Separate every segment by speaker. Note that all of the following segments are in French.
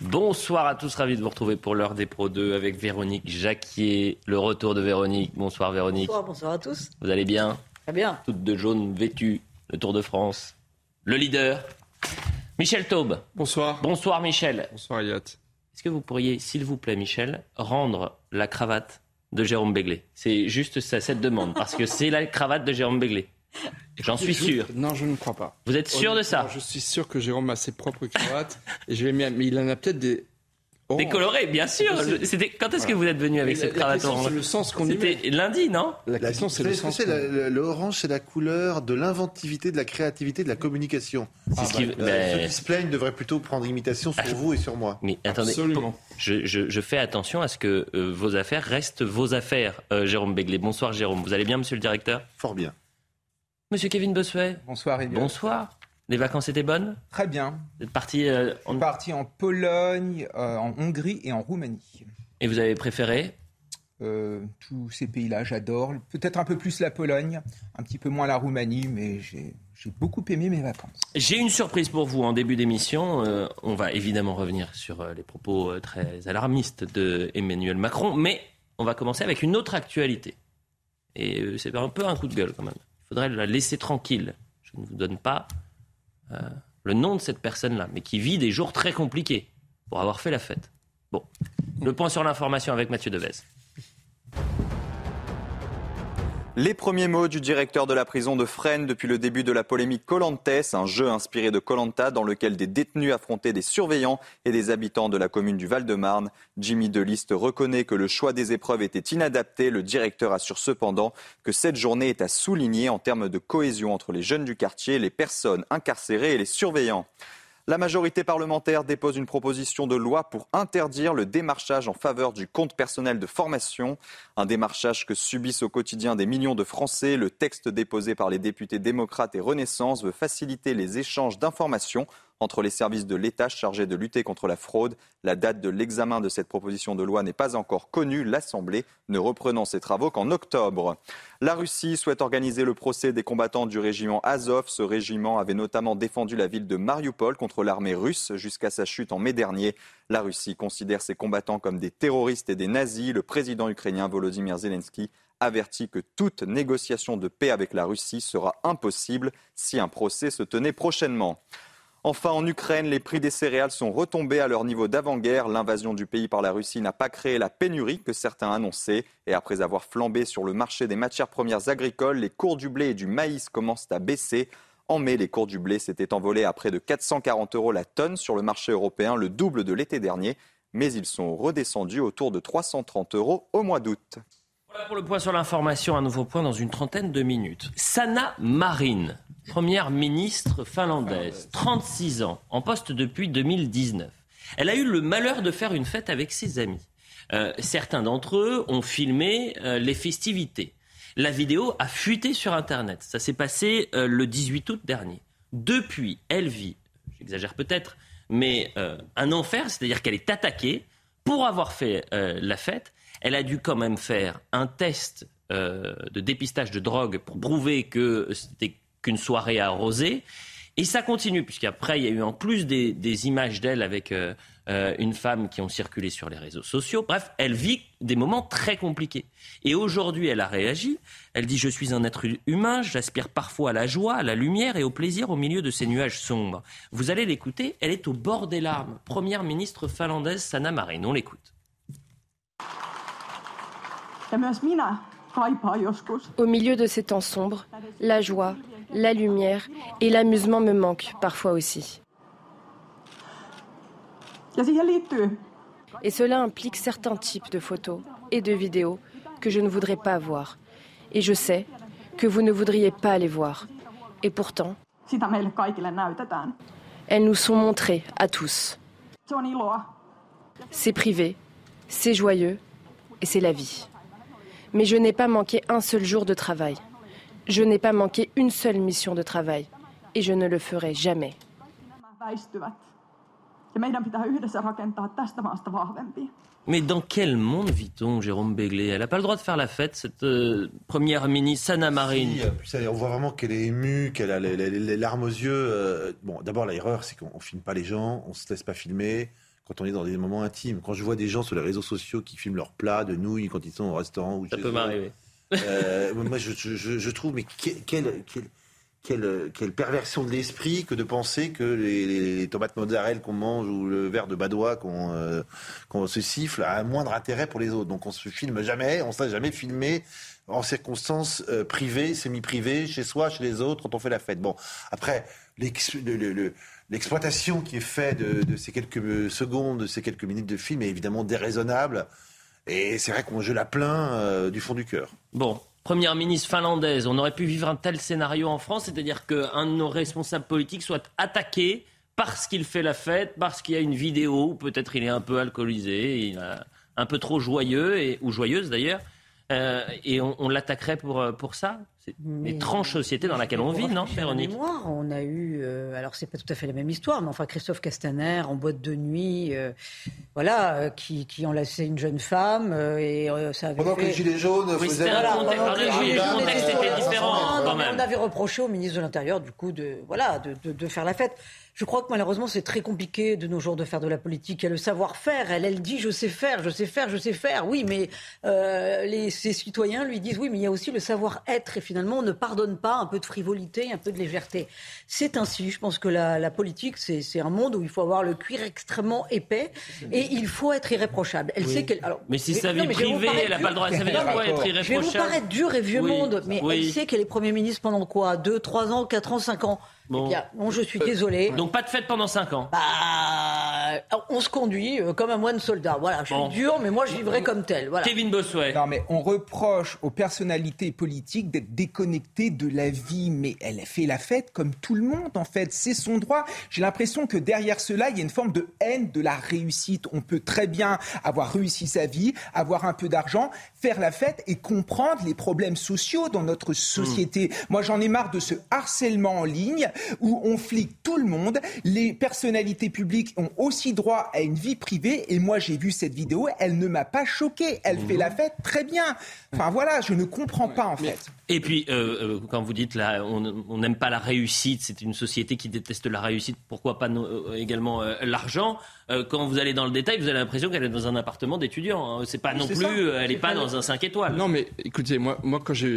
Speaker 1: Bonsoir à tous, ravi de vous retrouver pour l'heure des Pro 2 avec Véronique Jacquier. Le retour de Véronique. Bonsoir Véronique.
Speaker 2: Bonsoir, bonsoir à tous.
Speaker 1: Vous allez bien?
Speaker 2: Très bien.
Speaker 1: Toute de jaune vêtue, le Tour de France. Le leader, Michel Taube.
Speaker 3: Bonsoir.
Speaker 1: Bonsoir Michel.
Speaker 3: Bonsoir Elliot.
Speaker 1: Est-ce que vous pourriez, s'il vous plaît Michel, rendre la cravate de Jérôme Béglé? C'est juste ça, cette demande, parce que c'est la cravate de Jérôme Béglé. J'en suis sûr.
Speaker 3: Non, je ne crois pas.
Speaker 1: Vous êtes sûr de ça
Speaker 3: Je suis sûr que Jérôme a ses propres cravates et je vais mettre, mais il en a peut-être des. oranges.
Speaker 1: Décoloré, bien sûr.
Speaker 3: possible.
Speaker 1: C'était quand est-ce que vous êtes venu avec cette
Speaker 3: la- la
Speaker 1: cravate
Speaker 3: question,
Speaker 1: orange
Speaker 3: c'est le sens qu'on y met.
Speaker 1: C'était lundi, non
Speaker 3: La
Speaker 4: La
Speaker 3: question, c'est le sens.
Speaker 4: c'est, le- L'orange, c'est la couleur de l'inventivité, de la créativité, de la communication.
Speaker 1: C'est ce qui-
Speaker 4: Euh,
Speaker 1: ben,
Speaker 4: Ceux qui se plaignent devraient plutôt prendre imitation sur vous et sur moi.
Speaker 1: Mais attendez,
Speaker 3: Absolument.
Speaker 1: je, je- je fais attention à ce que euh, vos affaires restent vos affaires, euh, Jérôme Béglé. Bonsoir Jérôme, vous allez bien monsieur le directeur?
Speaker 4: Fort bien.
Speaker 1: Monsieur Kevin Bossuet,
Speaker 5: Bonsoir Elliot.
Speaker 1: bonsoir. Les vacances étaient bonnes?
Speaker 5: Très bien.
Speaker 1: Vous êtes parti euh, en-
Speaker 5: parti en Pologne, euh, en Hongrie et en Roumanie.
Speaker 1: et vous avez préféré?
Speaker 5: Euh, tous ces pays-là, j'adore. Peut-être un peu plus la Pologne, un petit peu moins la Roumanie, mais j'ai j'ai beaucoup aimé mes vacances.
Speaker 1: J'ai une surprise pour vous en début d'émission. Euh, on va évidemment revenir sur les propos très alarmistes de Emmanuel Macron, mais on va commencer avec une autre actualité. Et c'est un peu un coup de gueule quand même. Faudrait la laisser tranquille. Je ne vous donne pas euh, le nom de cette personne-là, mais qui vit des jours très compliqués pour avoir fait la fête. Bon, le point sur l'information avec Mathieu Devez.
Speaker 6: Les premiers mots du directeur de la prison de Fresnes depuis le début de la polémique Colantes, un jeu inspiré de Colanta dans lequel des détenus affrontaient des surveillants et des habitants de la commune du Val-de-Marne. Jimmy Deliste reconnaît que le choix des épreuves était inadapté. Le directeur assure cependant que cette journée est à souligner en termes de cohésion entre les jeunes du quartier, les personnes incarcérées et les surveillants. La majorité parlementaire dépose une proposition de loi pour interdire le démarchage en faveur du compte personnel de formation, un démarchage que subissent au quotidien des millions de Français. Le texte déposé par les députés démocrates et Renaissance veut faciliter les échanges d'informations entre les services de l'État chargés de lutter contre la fraude. La date de l'examen de cette proposition de loi n'est pas encore connue, l'Assemblée ne reprenant ses travaux qu'en octobre. La Russie souhaite organiser le procès des combattants du régiment Azov. Ce régiment avait notamment défendu la ville de Mariupol contre l'armée russe jusqu'à sa chute en mai dernier. La Russie considère ces combattants comme des terroristes et des nazis. Le président ukrainien Volodymyr Zelensky avertit que toute négociation de paix avec la Russie sera impossible si un procès se tenait prochainement. Enfin, en Ukraine, les prix des céréales sont retombés à leur niveau d'avant-guerre. L'invasion du pays par la Russie n'a pas créé la pénurie que certains annonçaient. Et après avoir flambé sur le marché des matières premières agricoles, les cours du blé et du maïs commencent à baisser. En mai, les cours du blé s'étaient envolés à près de 440 euros la tonne sur le marché européen, le double de l'été dernier. Mais ils sont redescendus autour de 330 euros au mois d'août.
Speaker 1: Pour le point sur l'information, un nouveau point dans une trentaine de minutes. Sanna Marin, première ministre finlandaise, 36 ans, en poste depuis 2019. Elle a eu le malheur de faire une fête avec ses amis. Euh, certains d'entre eux ont filmé euh, les festivités. La vidéo a fuité sur Internet. Ça s'est passé euh, le 18 août dernier. Depuis, elle vit, j'exagère peut-être, mais un enfer, c'est-à-dire qu'elle est attaquée pour avoir fait la fête. Elle a dû quand même faire un test euh, de dépistage de drogue pour prouver que c'était qu'une soirée arrosée. Et ça continue, puisqu'après, il y a eu en plus des, des images d'elle avec euh, euh, une femme qui ont circulé sur les réseaux sociaux. Bref, elle vit des moments très compliqués. Et aujourd'hui, elle a réagi. Elle dit Je suis un être humain, j'aspire parfois à la joie, à la lumière et au plaisir au milieu de ces nuages sombres. Vous allez l'écouter, elle est au bord des larmes. Première ministre finlandaise Sanna Marin. On l'écoute.
Speaker 7: Ja myös minä kaipaan joskus.
Speaker 8: Au milieu de ces temps sombres, la joie, la lumière et l'amusement me manquent parfois aussi. Et cela implique certains types de photos et de vidéos que je ne voudrais pas voir. Et je sais que vous ne voudriez pas les voir. Et pourtant. Elles nous sont montrées à tous. C'est privé, c'est joyeux et c'est la vie. Mais je n'ai pas manqué un seul jour de travail. Je n'ai pas manqué une seule mission de travail. Et je ne le ferai jamais.
Speaker 1: Mais dans quel monde vit-on, Jérôme Béglé? Elle n'a pas le droit de faire la fête, cette euh, première ministre, Sanna Marine.
Speaker 4: Si, euh, on voit vraiment qu'elle est émue, qu'elle a les, les- les larmes aux yeux. euh, Bon, d'abord, l'erreur, c'est qu'on on filme pas les gens, on se laisse pas filmer quand on est dans des moments intimes. Quand je vois des gens sur les réseaux sociaux qui filment leurs plats de nouilles quand ils sont au restaurant ou
Speaker 1: Ça peut m'arriver.
Speaker 4: euh, moi, je, je- je- je trouve, mais que- quelle, quelle, quelle, quelle perversion de l'esprit que de penser que les, les- les tomates mozzarella qu'on mange ou le verre de badois qu'on euh, qu'on se siffle a un moindre intérêt pour les autres. Donc on se filme jamais, on ne s'est jamais filmé en circonstances euh, privées, semi-privées, chez soi, chez les autres, quand on fait la fête. Bon, après, le- le- l'exploitation qui est faite de, ces quelques secondes, de ces quelques minutes de film est évidemment déraisonnable. Et c'est vrai qu'on je la plains euh, du fond du cœur.
Speaker 1: Bon, première ministre finlandaise, on aurait pu vivre un tel scénario en France, c'est-à-dire qu'un de nos responsables politiques soit attaqué parce qu'il fait la fête, parce qu'il y a une vidéo, peut-être il est un peu alcoolisé, il est un peu trop joyeux, ou joyeuse d'ailleurs, euh, et on, on l'attaquerait pour, euh, pour ça? L'étrange société dans laquelle on vit, non, Véronique
Speaker 2: mémoire, on a eu, euh, alors c'est pas tout à fait la même histoire, mais enfin Christophe Castaner en boîte de nuit, euh, voilà, euh, qui, qui enlaçait une jeune femme euh, et euh, ça avait
Speaker 4: Pendant que
Speaker 2: fait...
Speaker 4: les Gilets jaunes
Speaker 1: Oui,
Speaker 4: faisaient
Speaker 2: pendant que
Speaker 1: les Gilets jaunes,
Speaker 2: étaient
Speaker 1: quand
Speaker 2: mais
Speaker 1: même.
Speaker 2: On avait reproché au ministre de l'Intérieur du coup de voilà de, de- de faire la fête. Je crois que malheureusement c'est très compliqué de nos jours de faire de la politique. Il y a le savoir-faire. Elle, elle dit je sais faire, je sais faire, je sais faire. Oui, mais euh, les, ses citoyens lui disent oui, mais il y a aussi le savoir-être. Et finalement, on ne pardonne pas un peu de frivolité, un peu de légèreté. C'est ainsi. Je pense que la, la politique, c'est un monde où il faut avoir le cuir extrêmement épais et il faut être irréprochable. Elle sait qu'elle.
Speaker 1: Mais si sa vie privée, elle n'a pas le droit, quoi être
Speaker 5: Rapport.
Speaker 2: Je vais vous
Speaker 1: irréprochable
Speaker 2: paraître dur et vieux
Speaker 1: Oui,
Speaker 2: monde, mais
Speaker 1: oui.
Speaker 2: elle sait qu'elle est Premier ministre pendant quoi? 2, 3 ans, 4 ans, 5 ans
Speaker 1: Bon.
Speaker 2: Eh bien, bon, je suis désolé.
Speaker 1: Donc pas de fête pendant 5 ans.
Speaker 2: Bah, on se conduit euh, comme un moine soldat. Voilà, je
Speaker 1: Bon.
Speaker 2: suis dur, mais moi je vivrai comme tel. Voilà.
Speaker 1: Kevin Bossuet.
Speaker 5: Non, mais on reproche aux personnalités politiques d'être déconnectées de la vie, mais elle fait la fête comme tout le monde, en fait. C'est son droit. J'ai l'impression que derrière cela, il y a une forme de haine de la réussite. On peut très bien avoir réussi sa vie, avoir un peu d'argent, faire la fête et comprendre les problèmes sociaux dans notre société. Moi, j'en ai marre de ce harcèlement en ligne où on flique tout le monde. Les personnalités publiques ont aussi droit à une vie privée. Et moi, j'ai vu cette vidéo, elle ne m'a pas choqué. Elle fait la fête très bien. Enfin voilà, je ne comprends pas en fait.
Speaker 1: Et puis, euh, euh, quand vous dites là, on n'aime pas la réussite, c'est une société qui déteste la réussite, pourquoi pas euh, également euh, l'argent Euh, Quand vous allez dans le détail, vous avez l'impression qu'elle est dans un appartement d'étudiant. hein. C'est pas non plus,
Speaker 5: ça.
Speaker 1: elle n'est pas dans un 5 étoiles.
Speaker 3: Non, mais écoutez, moi, moi quand j'ai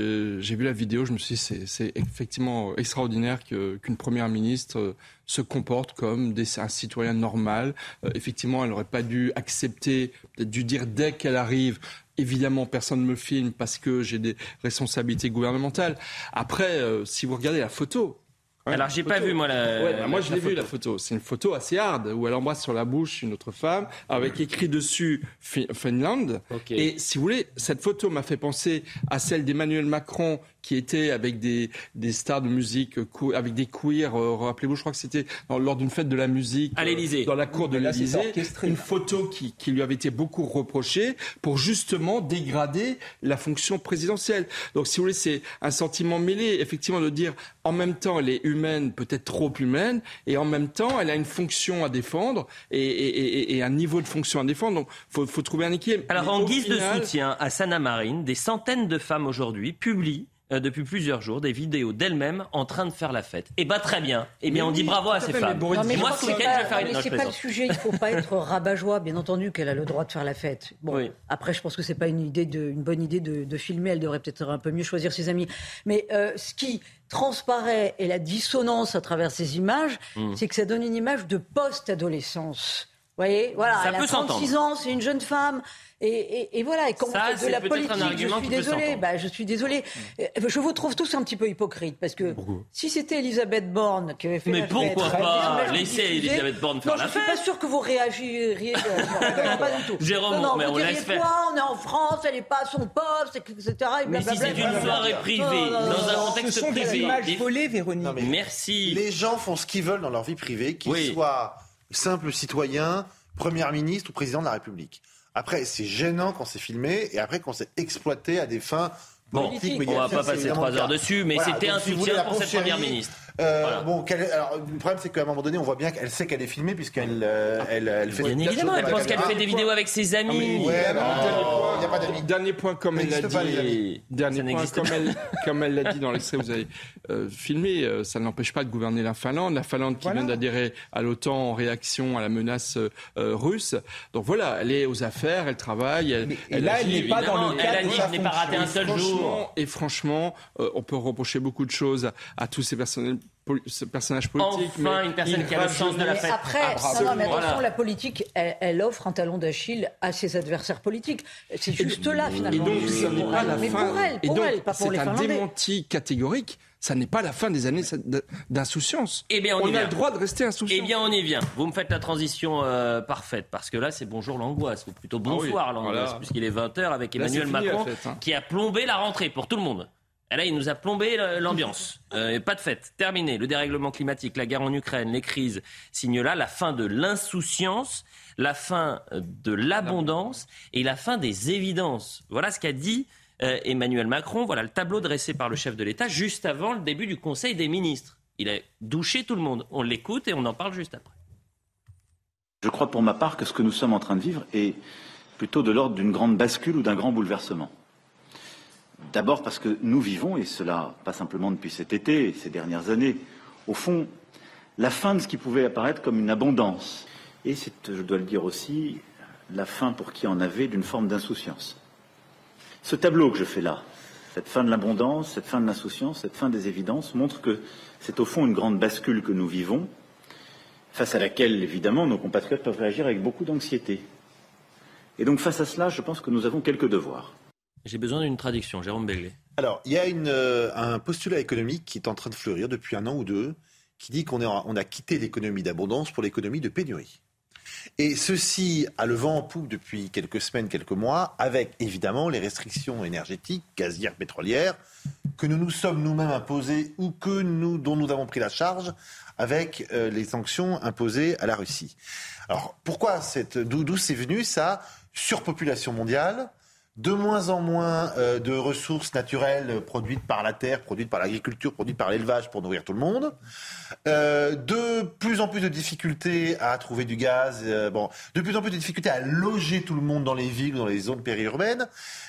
Speaker 3: vu la vidéo, je me suis dit, c'est- c'est effectivement extraordinaire que- qu'une première ministre euh, se comporte comme un citoyen normal. Euh, effectivement, elle n'aurait pas dû accepter, dû dire dès qu'elle arrive. Évidemment, personne ne me filme parce que j'ai des responsabilités gouvernementales. Après, euh, si vous regardez la photo. Hein,
Speaker 1: Alors, j'ai pas
Speaker 3: photo-
Speaker 1: vu, moi, la-
Speaker 3: Ouais, bah, moi,
Speaker 1: la-
Speaker 3: je
Speaker 1: la
Speaker 3: l'ai vu,
Speaker 1: photo.
Speaker 3: la photo. C'est une photo assez hard où elle embrasse sur la bouche une autre femme avec écrit dessus Fi- Finland.
Speaker 1: Ok.
Speaker 3: Et si vous voulez, cette photo m'a fait penser à celle d'Emmanuel Macron qui était avec des, des stars de musique, euh, avec des queers. euh, Rappelez-vous, je crois que c'était lors d'une fête de la musique
Speaker 1: À
Speaker 3: euh,
Speaker 1: l'Élysée.
Speaker 3: dans la cour de l'Élysée. Une photo qui, qui lui avait été beaucoup reprochée pour justement dégrader la fonction présidentielle. Donc, si vous voulez, c'est un sentiment mêlé, effectivement, de dire en même temps, elle est humaine, peut-être trop humaine, et en même temps, elle a une fonction à défendre et, et- et- et un niveau de fonction à défendre. Donc, faut, faut trouver un équilibre.
Speaker 1: Alors,
Speaker 3: Mais
Speaker 1: en guise
Speaker 3: final-
Speaker 1: de soutien à Sanna Marine, des centaines de femmes aujourd'hui publient euh, depuis plusieurs jours des vidéos d'elles-mêmes en train de faire la fête. Eh ben très bien. Eh bien,
Speaker 3: Mais
Speaker 1: on dit
Speaker 3: oui,
Speaker 1: bravo à ces femmes.
Speaker 2: Non, mais
Speaker 1: Et moi, ce week-end,
Speaker 2: c'est
Speaker 1: je
Speaker 2: pas-
Speaker 1: vais faire une
Speaker 2: mais
Speaker 1: non,
Speaker 2: c'est pas le sujet. Il faut pas être rabat-joie. Bien entendu qu'elle a le droit de faire la fête. Bon,
Speaker 1: Oui.
Speaker 2: après, je pense que c'est pas une idée de, une bonne idée de, de filmer. Elle devrait peut-être un peu mieux choisir ses amis. Mais euh, ce qui transparaît et la dissonance à travers ces images,
Speaker 1: Mm.
Speaker 2: c'est que ça donne une image de post-adolescence. Voyez, voilà,
Speaker 1: Ça
Speaker 2: elle
Speaker 1: peut
Speaker 2: a 36
Speaker 1: s'entendre.
Speaker 2: ans, c'est une jeune femme. Et, et- et voilà, et quand
Speaker 1: Ça,
Speaker 2: de la
Speaker 1: un
Speaker 2: politique, je suis désolée. Bah, je suis désolée. Euh, Je vous trouve tous un petit peu hypocrites parce que si c'était Elisabeth Borne qui avait fait
Speaker 1: Mais
Speaker 2: la
Speaker 1: pourquoi
Speaker 2: fête,
Speaker 1: pas
Speaker 2: diffusais-
Speaker 1: Elisabeth Borne faire
Speaker 2: non,
Speaker 1: la
Speaker 2: je suis
Speaker 1: fête.
Speaker 2: pas sûr que vous réagiriez. euh, non, pas du tout.
Speaker 1: Jérôme,
Speaker 2: non, non,
Speaker 1: mais
Speaker 2: vous
Speaker 1: on laisse faire.
Speaker 2: On est en France, elle n'est pas à son poste, etc. et
Speaker 1: Mais si c'est une soirée privée,
Speaker 2: Non, non,
Speaker 1: dans
Speaker 2: non,
Speaker 1: un contexte
Speaker 5: Ce sont des
Speaker 1: privé.
Speaker 5: volées, Véronique.
Speaker 1: Merci.
Speaker 4: Les gens font ce qu'ils veulent dans leur vie privée, qu'ils soient simples citoyens, Premier ministre ou président de la République. Après, c'est gênant quand c'est filmé et après quand c'est exploité à des fins
Speaker 1: Bon,
Speaker 4: politiques.
Speaker 1: on va pas passer trois heures dessus, mais
Speaker 4: Voilà,
Speaker 1: c'était un soutien pour cette première ministre.
Speaker 4: Euh,
Speaker 1: Voilà.
Speaker 4: Bon, alors, le problème, c'est qu'à un moment donné, on voit bien qu'elle sait qu'elle est filmée puisqu'elle euh, elle, elle fait
Speaker 1: Bien
Speaker 4: plein de
Speaker 1: évidemment, elle pense qu'elle fait des vidéos avec ses amis.
Speaker 4: Dernier point, il n'y a pas d'amis.
Speaker 3: Dernier point, comme
Speaker 4: Ça
Speaker 3: elle l'a dit, dernier
Speaker 1: Ça
Speaker 3: point,
Speaker 1: n'existe
Speaker 3: comme elle, comme elle l'a dit dans l'extrait que vous avez euh, filmé, euh, ça n'empêche pas de gouverner la Finlande. La Finlande qui
Speaker 5: Voilà.
Speaker 3: vient d'adhérer à l'OTAN en réaction à la menace euh, russe. Donc voilà, elle est aux affaires, elle travaille. Elle,
Speaker 5: et là, elle n'est pas dans le cadre
Speaker 1: elle n'ai pas raté un seul jour.
Speaker 3: Et franchement, on peut reprocher beaucoup de choses à, tous ces personnages, poli- ces personnages politiques.
Speaker 1: Enfin,
Speaker 3: mais
Speaker 1: une personne qui a le sens de la fête.
Speaker 2: après, non, non, mais attention,
Speaker 1: Voilà.
Speaker 2: la politique, elle, elle offre un talon d'Achille à ses adversaires politiques. C'est juste là,
Speaker 3: Et
Speaker 2: finalement.
Speaker 3: donc,
Speaker 2: Mais
Speaker 3: ça n'est
Speaker 2: pour
Speaker 3: pas
Speaker 2: elle,
Speaker 3: la
Speaker 2: mais
Speaker 3: fin.
Speaker 2: pour elle,
Speaker 3: Et
Speaker 2: pour
Speaker 3: donc,
Speaker 2: elle, pas pour les
Speaker 3: c'est un démenti catégorique. Ça n'est pas la fin des années d'insouciance.
Speaker 1: Eh bien, on
Speaker 3: a
Speaker 1: vient.
Speaker 3: le droit de rester insouciant.
Speaker 1: Eh bien, on y vient. Vous me faites la transition euh, parfaite, parce que là, c'est bonjour l'angoisse, ou plutôt bonsoir
Speaker 3: Ah oui,
Speaker 1: l'angoisse,
Speaker 3: voilà.
Speaker 1: puisqu'il est 20h avec Emmanuel
Speaker 3: fini,
Speaker 1: Macron,
Speaker 3: hein.
Speaker 1: qui a plombé la rentrée pour tout le monde. Et là, il nous a plombé euh, l'ambiance. Euh, pas de fête. Terminé. Le dérèglement climatique, la guerre en Ukraine, les crises signent là la fin de l'insouciance, la fin de l'abondance et la fin des évidences. Voilà ce qu'a dit euh, Emmanuel Macron. Voilà le tableau dressé par le chef de l'État juste avant le début du Conseil des ministres. Il a douché tout le monde. On l'écoute et on en parle juste après.
Speaker 9: Je crois pour ma part que ce que nous sommes en train de vivre est plutôt de l'ordre d'une grande bascule ou d'un grand bouleversement. D'abord parce que nous vivons, et cela pas simplement depuis cet été ces dernières années, au fond, la fin de ce qui pouvait apparaître comme une abondance. Et c'est, je dois le dire aussi, la fin pour qui en avait d'une forme d'insouciance. Ce tableau que je fais là, cette fin de l'abondance, cette fin de l'insouciance, cette fin des évidences, montre que c'est au fond une grande bascule que nous vivons, face à laquelle, évidemment, nos compatriotes peuvent réagir avec beaucoup d'anxiété. Et donc, face à cela, je pense que nous avons quelques devoirs.
Speaker 1: J'ai besoin d'une traduction, Jérôme Béglé.
Speaker 4: Alors, il y a euh, un postulat économique qui est en train de fleurir depuis un an ou deux, qui dit qu'on a quitté l'économie d'abondance pour l'économie de pénurie. Et ceci a le vent en poupe depuis quelques semaines, quelques mois, avec évidemment les restrictions énergétiques, gazières, pétrolières, que nous nous sommes nous-mêmes imposées ou que nous, dont nous avons pris la charge avec euh, les sanctions imposées à la Russie. Alors pourquoi cette, d'où c'est venu ça? Surpopulation mondiale, de moins en moins euh, de ressources naturelles produites par la terre, produites par l'agriculture, produites par l'élevage pour nourrir tout le monde. Euh, de plus en plus de difficultés à trouver du gaz. euh, bon, de plus en plus de difficultés à loger tout le monde dans les villes ou dans les zones périurbaines.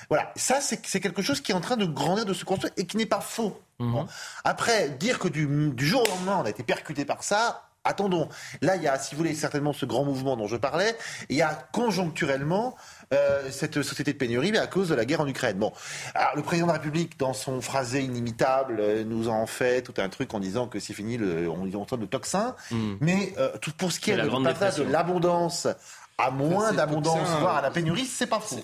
Speaker 4: Voilà, ça c'est quelque chose qui est en train de grandir, de se construire et qui n'est pas faux. Bon. Après, dire que du, du jour au lendemain on a été percuté par ça. Attendons. Là, il y a, si vous voulez, certainement ce grand mouvement dont je parlais. Il y a conjoncturellement euh, cette société de pénurie, mais à cause de la guerre en Ukraine. Bon, alors le président de la République, dans son phrasé inimitable, euh, nous en fait tout un truc en disant que c'est fini, le, on entend le tocsin. Mais euh, tout pour ce qui est
Speaker 1: la
Speaker 4: de l'abondance à moins d'abondance, voire à la pénurie, c'est pas faux.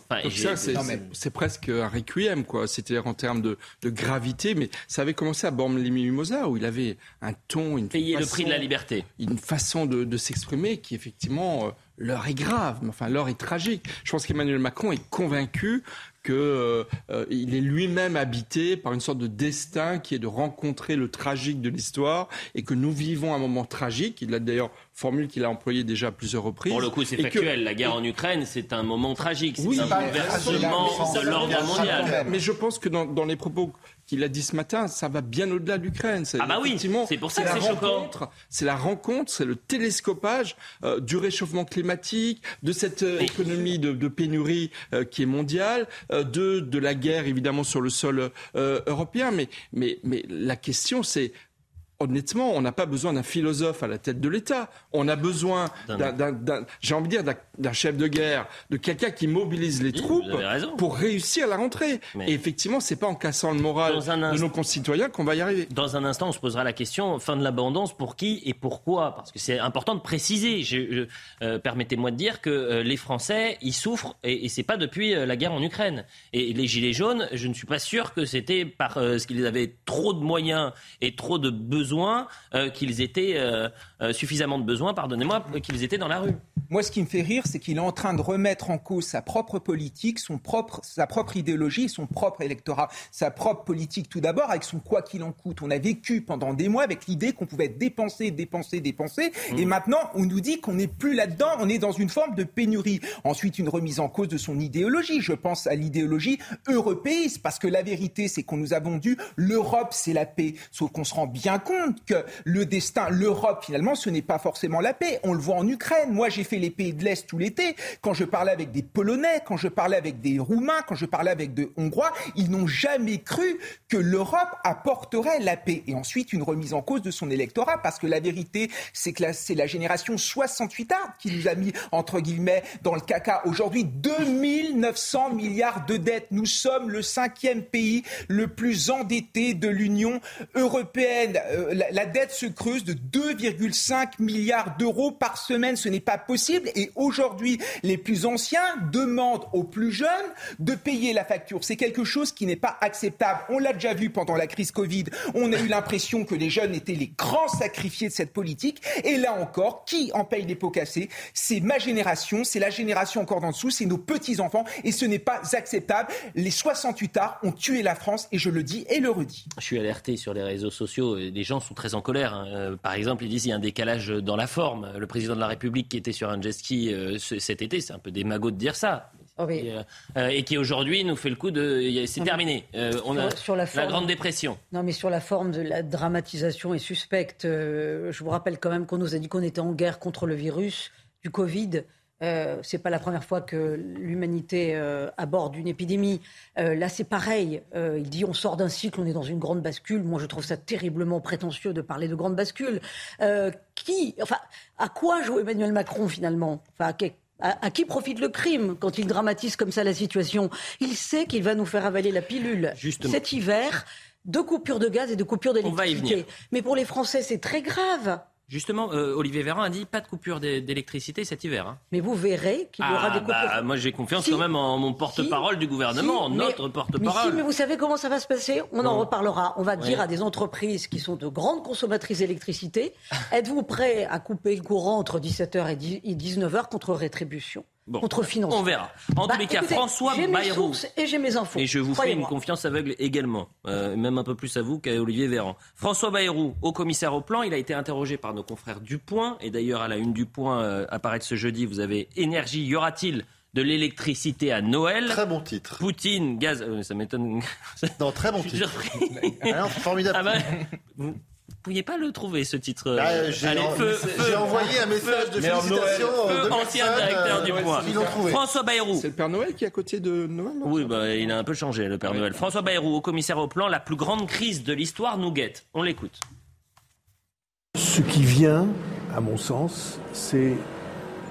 Speaker 3: C'est, presque un requiem, quoi. C'est-à-dire en termes de, de gravité, mais ça avait commencé à Bormes-les-Mimosas, où il avait un ton, une
Speaker 1: payer le
Speaker 3: façon-
Speaker 1: prix de la liberté.
Speaker 3: une façon de, de s'exprimer qui effectivement euh, l'heure est grave, mais enfin l'heure est tragique. Je pense qu'Emmanuel Macron est convaincu que euh, euh, il est lui-même habité par une sorte de destin qui est de rencontrer le tragique de l'histoire et que nous vivons un moment tragique. Il a d'ailleurs formule qu'il a employée déjà à plusieurs reprises.
Speaker 1: Pour le coup, c'est
Speaker 3: que-
Speaker 1: factuel. La guerre en Ukraine, c'est un moment tragique. C'est
Speaker 3: Oui,
Speaker 1: un bouleversement de l'ordre mondial.
Speaker 3: Mais je pense que dans, dans les propos qu'il a dit ce matin, ça va bien au-delà de l'Ukraine. C'est-
Speaker 1: Ah bah oui, c'est pour ça que c'est choquant.
Speaker 3: C'est la rencontre, c'est le télescopage euh, du réchauffement climatique, de cette euh, économie de, de pénurie euh, qui est mondiale, de, de la guerre évidemment sur le sol européen. Mais, mais, mais la question c'est honnêtement, on n'a pas besoin d'un philosophe à la tête de l'État. On a besoin, j'ai envie de dire, d'un chef de guerre, de quelqu'un qui mobilise les troupes pour réussir la rentrée. Et effectivement, c'est pas en cassant le moral de nos concitoyens qu'on va y arriver.
Speaker 1: Dans un instant, on se posera la question fin de l'abondance pour qui et pourquoi? Parce que c'est important de préciser. Euh, permettez-moi de dire que euh, les Français, ils souffrent et, et c'est pas depuis euh, la guerre en Ukraine. Et les gilets jaunes, je ne suis pas sûr que c'était parce qu'ils avaient trop de moyens et trop de besoins euh, qu'ils étaient euh, euh, suffisamment de besoins, pardonnez-moi, qu'ils étaient dans la rue.
Speaker 5: Moi, ce qui me fait rire, c'est qu'il est en train de remettre en cause sa propre politique, son propre, sa propre idéologie, son propre électorat, sa propre politique tout d'abord, avec son quoi qu'il en coûte. On a vécu pendant des mois avec l'idée qu'on pouvait dépenser, dépenser, dépenser, et mmh. maintenant on nous dit qu'on n'est plus là-dedans, on est dans une forme de pénurie. Ensuite, une remise en cause de son idéologie. Je pense à l'idéologie européiste, parce que la vérité, c'est qu'on nous a vendu l'Europe, c'est la paix. Sauf qu'on se rend bien compte que le destin, l'Europe, finalement, ce n'est pas forcément la paix. On le voit en Ukraine. Moi, j'ai fait les pays de l'Est tout l'été, quand je parlais avec des Polonais, quand je parlais avec des Roumains, quand je parlais avec des Hongrois, ils n'ont jamais cru que l'Europe apporterait la paix. Et ensuite, une remise en cause de son électorat, parce que la vérité, c'est que c'est la génération 68 a qui nous a mis, entre guillemets, dans le caca. Aujourd'hui, 2900 milliards de dettes. Nous sommes le cinquième pays le plus endetté de l'Union européenne. Euh, la, dette se creuse de 2,5 milliards d'euros par semaine. Ce n'est pas possible et aujourd'hui, les plus anciens demandent aux plus jeunes de payer la facture. C'est quelque chose qui n'est pas acceptable. On l'a déjà vu pendant la crise Covid. On a eu l'impression que les jeunes étaient les grands sacrifiés de cette politique. Et là encore, qui en paye les pots cassés? C'est ma génération, c'est la génération encore d'en dessous, c'est nos petits-enfants. Et ce n'est pas acceptable. Les 68 arts ont tué la France et je le dis et le redis.
Speaker 1: Je suis alerté sur les réseaux sociaux. Les gens sont très en colère. Hein. Euh, par exemple, ils disent qu'il y a un décalage dans la forme. Le président de la République qui était sur un jet ski euh, cet été, c'est un peu des magots de dire ça. Oh euh, euh, et, qui aujourd'hui nous fait le coup de c'est terminé. on a sur la, grande dépression.
Speaker 2: Non, mais sur la forme de la dramatisation est suspecte. je vous rappelle quand même qu'on nous a dit qu'on était en guerre contre le virus du Covid. Euh, c'est pas la première fois que l'humanité aborde une épidémie. là, c'est pareil. il dit on sort d'un cycle, on est dans une grande bascule. Moi, je trouve ça terriblement prétentieux de parler de grande bascule. qui, enfin, à quoi joue Emmanuel Macron finalement? Enfin, à, qui profite le crime quand il dramatise comme ça la situation? Il sait qu'il va nous faire avaler la pilule cet hiver de coupures de gaz et de coupures d'électricité. Mais pour les Français, c'est très grave.
Speaker 1: Justement, euh, Olivier Véran a dit pas de coupure d'électricité cet hiver. Hein.
Speaker 2: Mais vous verrez qu'il y aura
Speaker 1: ah,
Speaker 2: des coupures.
Speaker 1: Bah, moi, j'ai confiance quand même en mon porte-parole du gouvernement, notre porte-parole.
Speaker 2: Mais, mais vous savez comment ça va se passer? On en reparlera. On va dire à des entreprises qui sont de grandes consommatrices d'électricité êtes-vous prêts à couper le courant entre 17h et 19h contre rétribution? Contre financement.
Speaker 1: On verra. En tous bah, les cas, François Bayrou.
Speaker 2: et j'ai mes infos.
Speaker 1: Et je vous fais une confiance aveugle également, euh, même un peu plus à vous qu'à Olivier Véran. François Bayrou, au commissaire au plan, il a été interrogé par nos confrères du Point. Et d'ailleurs, à la une du Point, euh, apparaît ce jeudi, vous avez énergie. Y aura-t-il de l'électricité à Noël?
Speaker 4: Très bon titre.
Speaker 1: Poutine, gaz. Euh, ça m'étonne.
Speaker 4: Non, très bon titre. ah formidable. Ah
Speaker 1: bah, vous pouviez pas le trouver ce titre bah,
Speaker 4: euh, J'ai envoyé un message de félicitations
Speaker 1: au ancien directeur du Point. François Bayrou.
Speaker 3: C'est le Père Noël qui est à côté de Noël
Speaker 1: Oui, bah, il a un peu changé le Père Noël. François Bayrou, au commissaire au plan, la plus grande crise de l'histoire nous guette. On l'écoute.
Speaker 10: Ce qui vient, à mon sens, c'est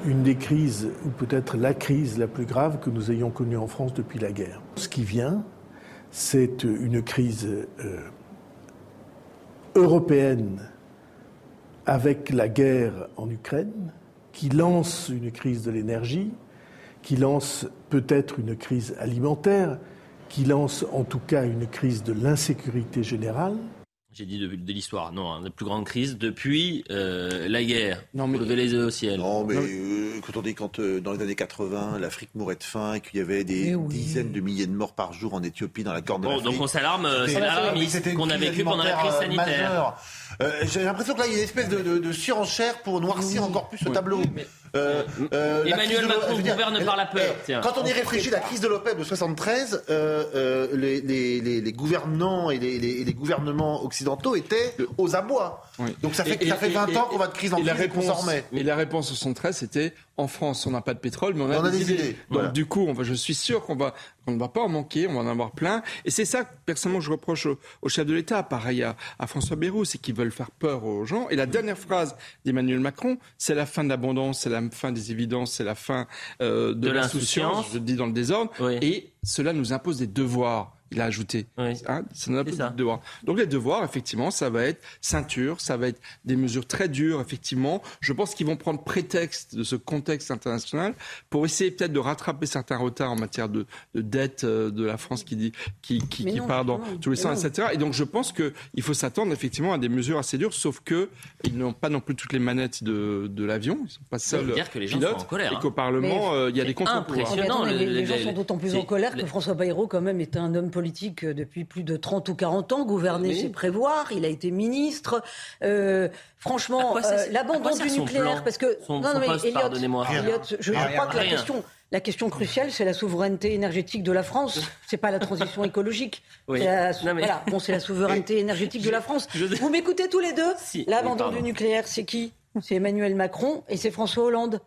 Speaker 10: une des crises, ou peut-être la crise la plus grave que nous ayons connue en France depuis la guerre. Ce qui vient, c'est une crise euh, européenne avec la guerre en Ukraine, qui lance une crise de l'énergie, qui lance peut-être une crise alimentaire, qui lance en tout cas une crise de l'insécurité générale,
Speaker 1: j'ai dit de, de l'histoire, non, hein, la plus grande crise depuis euh, la guerre. Non, mais lever les yeux au ciel.
Speaker 4: Non, mais euh, quand on dit quand euh, dans les années 80, l'Afrique mourait de faim et qu'il y avait des dizaines de milliers de morts par jour en Éthiopie, dans la Corne
Speaker 1: bon,
Speaker 4: de
Speaker 1: Donc on s'alarme, c'est l'alarmisme qu'on a vécu pendant la crise sanitaire.
Speaker 4: J'ai l'impression que là, il y a une espèce de, de, de surenchère pour noircir encore plus ce tableau. Euh, euh, la
Speaker 1: Emmanuel Macron
Speaker 4: dire,
Speaker 1: gouverne par la peur,
Speaker 4: eh,
Speaker 1: tiens.
Speaker 4: Quand on y réfléchit, la crise de l'OPEP de 73, euh, euh, les, les, les, les gouvernants et les, les, et les gouvernements occidentaux étaient aux abois.
Speaker 3: Oui.
Speaker 4: Donc ça fait,
Speaker 3: Et-
Speaker 4: ça
Speaker 3: et-
Speaker 4: fait 20
Speaker 3: et-
Speaker 4: ans qu'on va de crise en
Speaker 3: et la
Speaker 4: crise et qu'on
Speaker 3: réponse. Et la réponse au 73, c'était en France, on n'a pas de pétrole, mais on a,
Speaker 4: On a
Speaker 3: des, idées.
Speaker 4: idées,
Speaker 3: Donc
Speaker 4: voilà.
Speaker 3: du coup, on va, je suis sûr qu'on va, ne va pas en manquer, on va en avoir plein. Et c'est ça, personnellement, que je reproche au, au chef de l'État, pareil à, à François Bayrou, c'est qu'ils veulent faire peur aux gens. Et la dernière phrase d'Emmanuel Macron, c'est la fin de l'abondance, c'est la fin des évidences, c'est la fin euh, de,
Speaker 1: De
Speaker 3: l'insouciance, je le dis dans le désordre.
Speaker 1: Oui.
Speaker 3: Et cela nous impose des devoirs. Il a ajouté.
Speaker 1: Oui.
Speaker 3: Hein, ça
Speaker 1: C'est ça.
Speaker 3: des devoirs. Donc les devoirs, effectivement, ça va être ceinture, ça va être des mesures très dures, effectivement. Je pense qu'ils vont prendre prétexte de ce contexte international pour essayer peut-être de rattraper certains retards en matière de, de dette euh, de la France qui, dit, qui, qui, qui
Speaker 2: non,
Speaker 3: part dans tous les sens,
Speaker 2: non.
Speaker 3: etc. Et donc je pense qu'il faut s'attendre effectivement à des mesures assez dures, sauf que ils n'ont pas non plus toutes les manettes de, de l'avion. Ils sont pas seuls
Speaker 1: dire que les gens
Speaker 3: pilotes
Speaker 1: sont en colère,
Speaker 3: et
Speaker 1: hein.
Speaker 3: qu'au Parlement, euh, il y a des contre-pouvoirs.
Speaker 2: Les, les
Speaker 1: le-
Speaker 2: gens sont d'autant plus en colère que François Bayrou, quand même, est un homme politique euh, depuis plus de 30 ou 40 ans. Gouverner,
Speaker 1: Oui.
Speaker 2: c'est prévoir. Il a été ministre. Euh, franchement, euh, l'abandon du nucléaire, parce que
Speaker 1: Son-
Speaker 2: non,
Speaker 1: son
Speaker 2: non, mais Elliot, je, crois que la question, la question cruciale, c'est la souveraineté énergétique de la France. C'est pas la transition écologique.
Speaker 1: Oui.
Speaker 2: C'est la,
Speaker 1: Non, mais-
Speaker 2: Voilà, bon, c'est la souveraineté énergétique de la France.
Speaker 1: je-
Speaker 2: Vous m'écoutez tous les deux
Speaker 1: Si,
Speaker 2: L'abandon du nucléaire, c'est qui? C'est Emmanuel Macron et c'est François Hollande.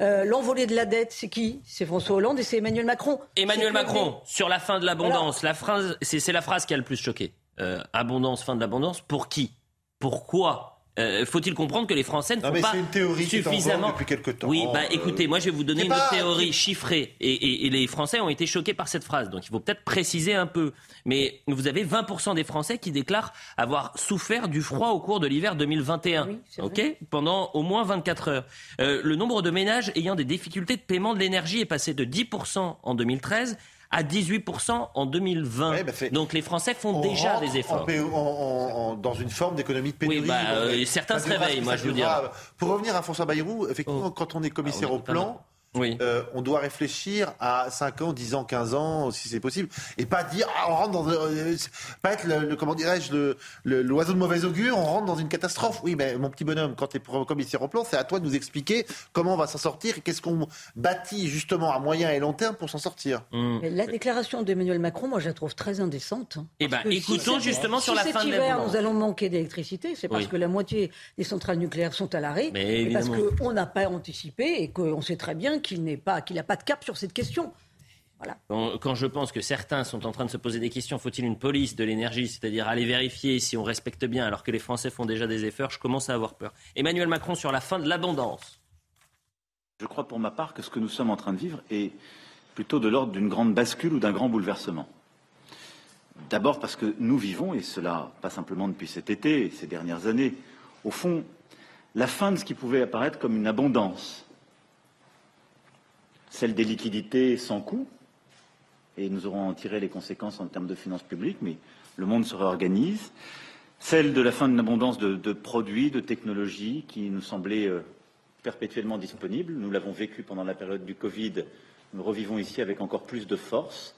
Speaker 2: Euh, L'envolée de la dette, c'est qui? C'est François Hollande et c'est Emmanuel Macron.
Speaker 1: Emmanuel Macron, sur la fin de l'abondance, la phrase, c'est c'est la phrase qui a le plus choqué. Euh, abondance, fin de l'abondance, pour qui? Pourquoi? Euh, Faut-il comprendre que les Français ne
Speaker 4: Non,
Speaker 1: font
Speaker 4: mais
Speaker 1: pas
Speaker 4: c'est une théorie qui est en
Speaker 1: suffisamment
Speaker 4: depuis quelque temps.
Speaker 1: Oui, bah écoutez, moi je vais vous donner une
Speaker 4: pas-
Speaker 1: théorie chiffrée et, et- et les Français ont été choqués par cette phrase, donc il faut peut-être préciser un peu. Mais vous avez 20% des Français qui déclarent avoir souffert du froid au cours de l'hiver 2021,
Speaker 2: Oui, c'est
Speaker 1: ok, pendant au moins 24 heures. Euh, le nombre de ménages ayant des difficultés de paiement de l'énergie est passé de 10% en 2013 à 18% en 2020.
Speaker 4: Ouais, bah,
Speaker 1: Donc les Français font
Speaker 4: on
Speaker 1: déjà des efforts.
Speaker 4: PO en- en- en- dans une forme d'économie de pénurie.
Speaker 1: Oui, bah, euh, certains se réveillent, moi, je veux
Speaker 4: durera. Pour revenir à François Bayrou, effectivement,
Speaker 1: Oh.
Speaker 4: quand on est commissaire
Speaker 1: Ah oui,
Speaker 4: au plan,
Speaker 1: Oui.
Speaker 4: euh, on doit réfléchir à 5 ans, 10 ans, 15 ans, si c'est possible, et pas dire, ah, on rentre dans, euh, pas être le, le- comment dirais-je, le- le- l'oiseau de mauvais augure, on rentre dans une catastrophe. Oui, mais mon petit bonhomme, quand tu es commissaire au plan, c'est à toi de nous expliquer comment on va s'en sortir et qu'est-ce qu'on bâtit justement à moyen et long terme pour s'en sortir.
Speaker 2: Mais La déclaration d'Emmanuel Macron, moi, je la trouve très indécente. hein.
Speaker 1: Eh ben,
Speaker 2: si
Speaker 1: écoutons justement sur la fin de
Speaker 2: hiver, nous allons manquer d'électricité, c'est parce
Speaker 1: Oui.
Speaker 2: que la moitié des centrales nucléaires sont à l'arrêt,
Speaker 1: Mais
Speaker 2: et parce qu'on n'a pas anticipé et qu'on sait très bien qu'il n'est pas, qu'il n'a pas de cap sur cette question.
Speaker 1: Quand, quand je pense que certains sont en train de se poser des questions, faut-il une police de l'énergie, c'est-à-dire aller vérifier si on respecte bien, alors que les Français font déjà des efforts, je commence à avoir peur. Emmanuel Macron sur la fin de l'abondance.
Speaker 9: Je crois pour ma part que ce que nous sommes en train de vivre est plutôt de l'ordre d'une grande bascule ou d'un grand bouleversement. D'abord parce que nous vivons, et cela pas simplement depuis cet été et ces dernières années, au fond, la fin de ce qui pouvait apparaître comme une abondance, celle des liquidités sans coût, et nous aurons en tiré les conséquences en termes de finances publiques, mais le monde se réorganise, celle de la fin d'une abondance de, produits, de technologies qui nous semblaient euh, perpétuellement disponibles. Nous l'avons vécu pendant la période du Covid, nous revivons ici avec encore plus de force.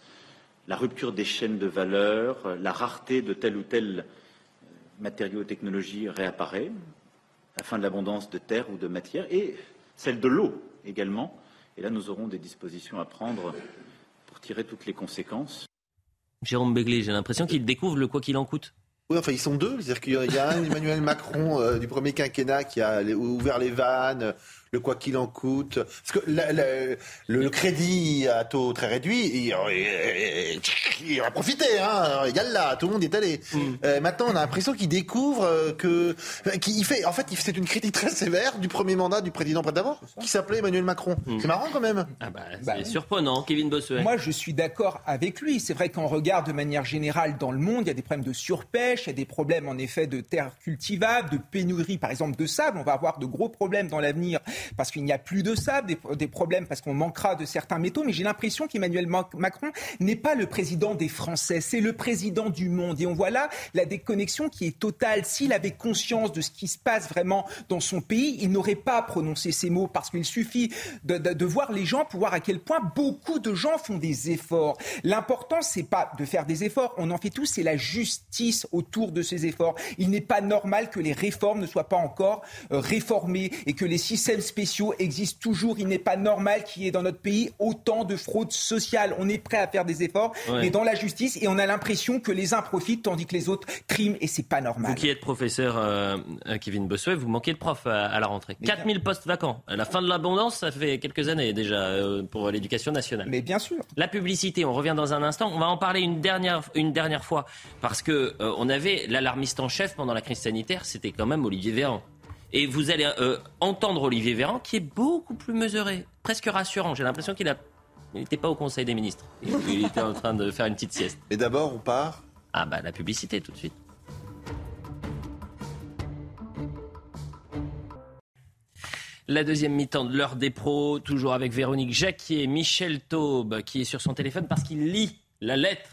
Speaker 9: La rupture des chaînes de valeur, euh, la rareté de tel ou tel euh, matériau ou technologie réapparaît, la fin de l'abondance de terre ou de matière, et celle de l'eau également. Et là, nous aurons des dispositions à prendre pour tirer toutes les conséquences.
Speaker 1: Jérôme Béglé, j'ai l'impression qu'il découvre le quoi qu'il en coûte.
Speaker 4: Oui, enfin, ils sont deux. C'est-à-dire qu'il y a- il y a un Emmanuel Macron euh, du premier quinquennat qui a ouvert les vannes, le quoi qu'il en coûte. Parce que la- la- le, le crédit à taux très réduit, il, il- il en a profité. Hein, égal là, tout le monde est allé. Euh, maintenant, on a l'impression qu'il découvre euh, que, qu'il fait. En fait, c'est une critique très sévère du premier mandat du président d'avant, qui s'appelait Emmanuel Macron. C'est marrant quand même.
Speaker 1: Ah bah, c'est
Speaker 5: Bah oui.
Speaker 1: surprenant, Kevin Bossuet.
Speaker 5: Moi, je suis d'accord avec lui. C'est vrai qu'on regarde de manière générale dans le monde, il y a des problèmes de surpêche, il y a des problèmes en effet de terres cultivables, de pénurie par exemple de sable. On va avoir de gros problèmes dans l'avenir parce qu'il n'y a plus de sable, des, des problèmes parce qu'on manquera de certains métaux. Mais j'ai l'impression qu'Emmanuel Mac- Macron n'est pas le président des Français, c'est le président du monde. Et on voit là la déconnexion qui est totale. S'il avait conscience de ce qui se passe vraiment dans son pays, il n'aurait pas prononcé ces mots parce qu'il suffit de, de- de voir les gens pour voir à quel point beaucoup de gens font des efforts. L'important, c'est pas de faire des efforts, on en fait tous, c'est la justice autour de ces efforts. Il n'est pas normal que les réformes ne soient pas encore euh, réformées et que les systèmes spéciaux existent toujours. Il n'est pas normal qu'il y ait dans notre pays autant de fraude sociale. On est prêt à faire des efforts, mais dans la justice, et on a l'impression que les uns profitent tandis que les autres triment, et c'est pas normal.
Speaker 1: Vous qui êtes professeur, euh, Kevin Bossuet, vous manquez de profs à, la rentrée. 4000 postes vacants. À la fin de l'abondance, ça fait quelques années déjà euh, pour l'éducation nationale.
Speaker 5: Mais bien sûr.
Speaker 1: La publicité, on revient dans un instant. On va en parler une dernière, une dernière fois parce que euh, on avait l'alarmiste en chef pendant la crise sanitaire, c'était quand même Olivier Véran. Et vous allez euh, entendre Olivier Véran qui est beaucoup plus mesuré, presque rassurant. J'ai l'impression qu'il n'était pas au Conseil des ministres. Il, était en train de faire une petite sieste.
Speaker 4: Et d'abord, on part
Speaker 1: Ah bah la publicité tout de suite. La deuxième mi-temps de l'heure des pros, toujours avec Véronique Jacquier, Michel Taube, qui est sur son téléphone parce qu'il lit la lettre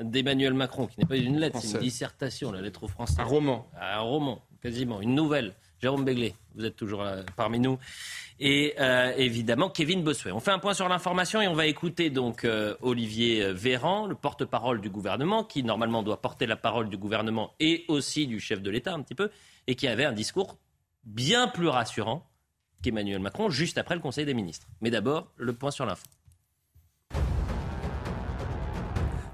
Speaker 1: d'Emmanuel Macron, qui n'est pas une lettre, c'est une dissertation, la lettre au français.
Speaker 3: Un roman.
Speaker 1: Un roman, quasiment, une nouvelle. Jérôme Béglé, vous êtes toujours parmi nous. Et euh, évidemment, Kevin Bossuet. On fait un point sur l'information et on va écouter donc euh, Olivier Véran, le porte-parole du gouvernement, qui normalement doit porter la parole du gouvernement et aussi du chef de l'État un petit peu, et qui avait un discours bien plus rassurant qu'Emmanuel Macron juste après le Conseil des ministres. Mais d'abord, le point sur l'info.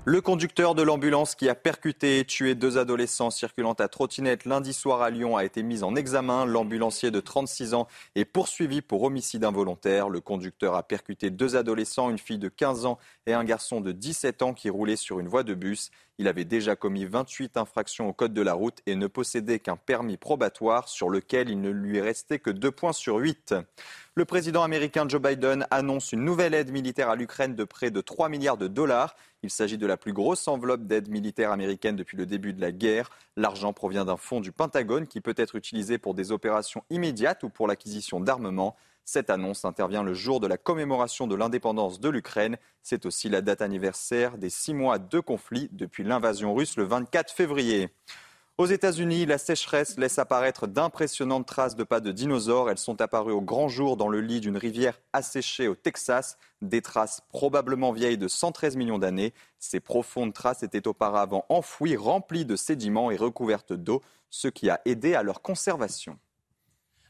Speaker 6: Le conducteur de l'ambulance qui a percuté et tué deux adolescents circulant à trottinette lundi soir à Lyon a été mis en examen. L'ambulancier de 36 ans est poursuivi pour homicide involontaire. Le conducteur a percuté deux adolescents, une fille de 15 ans et un garçon de 17 ans qui roulait sur une voie de bus. Il avait déjà commis 28 infractions au code de la route et ne possédait qu'un permis probatoire sur lequel il ne lui restait que 2 points sur 8. Le président américain Joe Biden annonce une nouvelle aide militaire à l'Ukraine de près de 3 milliards de dollars. Il s'agit de la plus grosse enveloppe d'aide militaire américaine depuis le début de la guerre. L'argent provient d'un fonds du Pentagone qui peut être utilisé pour des opérations immédiates ou pour l'acquisition d'armement. Cette annonce intervient le jour de la commémoration de l'indépendance de l'Ukraine. C'est aussi la date anniversaire des six mois de conflit depuis l'invasion russe le 24 février. Aux États-Unis, la sécheresse laisse apparaître d'impressionnantes traces de pas de dinosaures. Elles sont apparues au grand jour dans le lit d'une rivière asséchée au Texas. Des traces probablement vieilles de 113 millions d'années. Ces profondes traces étaient auparavant enfouies, remplies de sédiments et recouvertes d'eau, ce qui a aidé à leur conservation.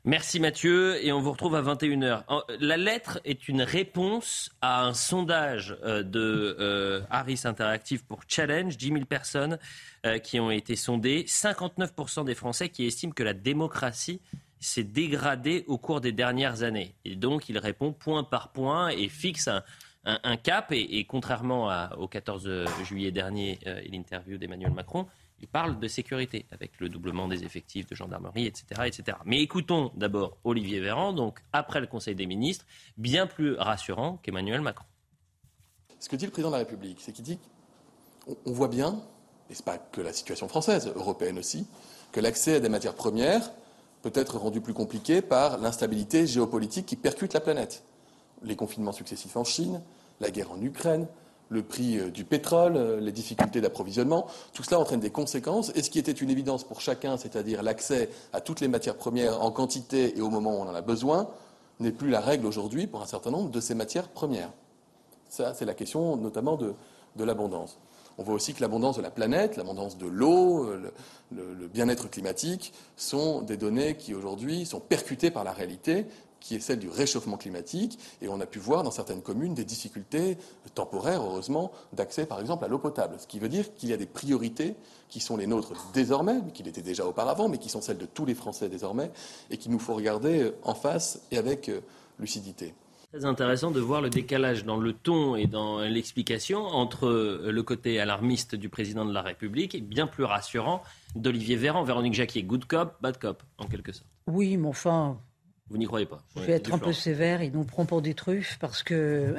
Speaker 1: Merci Mathieu et on vous retrouve à 21h. La lettre est une réponse à un sondage euh, de euh, Harris Interactive pour Challenge, 10 000 personnes euh, qui ont été sondées, 59% des Français qui estiment que la démocratie s'est dégradée au cours des dernières années. Et donc il répond point par point et fixe un, cap et, contrairement au 14 juillet dernier et l'interview d'Emmanuel Macron, il parle de sécurité, avec le doublement des effectifs de gendarmerie, etc. etc. Mais écoutons d'abord Olivier Véran, donc après le Conseil des ministres, bien plus rassurant qu'Emmanuel Macron.
Speaker 11: Ce que dit le président de la République, c'est qu'il dit on voit bien, et ce pas que la situation française, européenne aussi, que l'accès à des matières premières peut être rendu plus compliqué par l'instabilité géopolitique qui percute la planète. Les confinements successifs en Chine, la guerre en Ukraine, le prix euh, du pétrole, euh, les difficultés d'approvisionnement, tout cela entraîne des conséquences. Et ce qui était une évidence pour chacun, c'est-à-dire l'accès à toutes les matières premières en quantité et au moment où on en a besoin, n'est plus la règle aujourd'hui pour un certain nombre de ces matières premières. Ça, c'est la question notamment de, l'abondance. On voit aussi que l'abondance de la planète, l'abondance de l'eau, le bien-être climatique sont des données qui aujourd'hui sont percutées par la réalité qui est celle du réchauffement climatique. Et on a pu voir dans certaines communes des difficultés temporaires, heureusement, d'accès, par exemple, à l'eau potable. Ce qui veut dire qu'il y a des priorités qui sont les nôtres désormais, mais qui l'étaient déjà auparavant, mais qui sont celles de tous les Français désormais, et qu'il nous faut regarder en face et avec euh, lucidité.
Speaker 1: Très intéressant de voir le décalage dans le ton et dans l'explication entre le côté alarmiste du président de la République et bien plus rassurant d'Olivier Véran, Véronique Jacquier, good cop, bad cop, en quelque sorte.
Speaker 2: Oui, mais enfin,
Speaker 1: vous n'y croyez pas
Speaker 2: Je vais être un peu sévère, il nous prend pour des truffes parce que.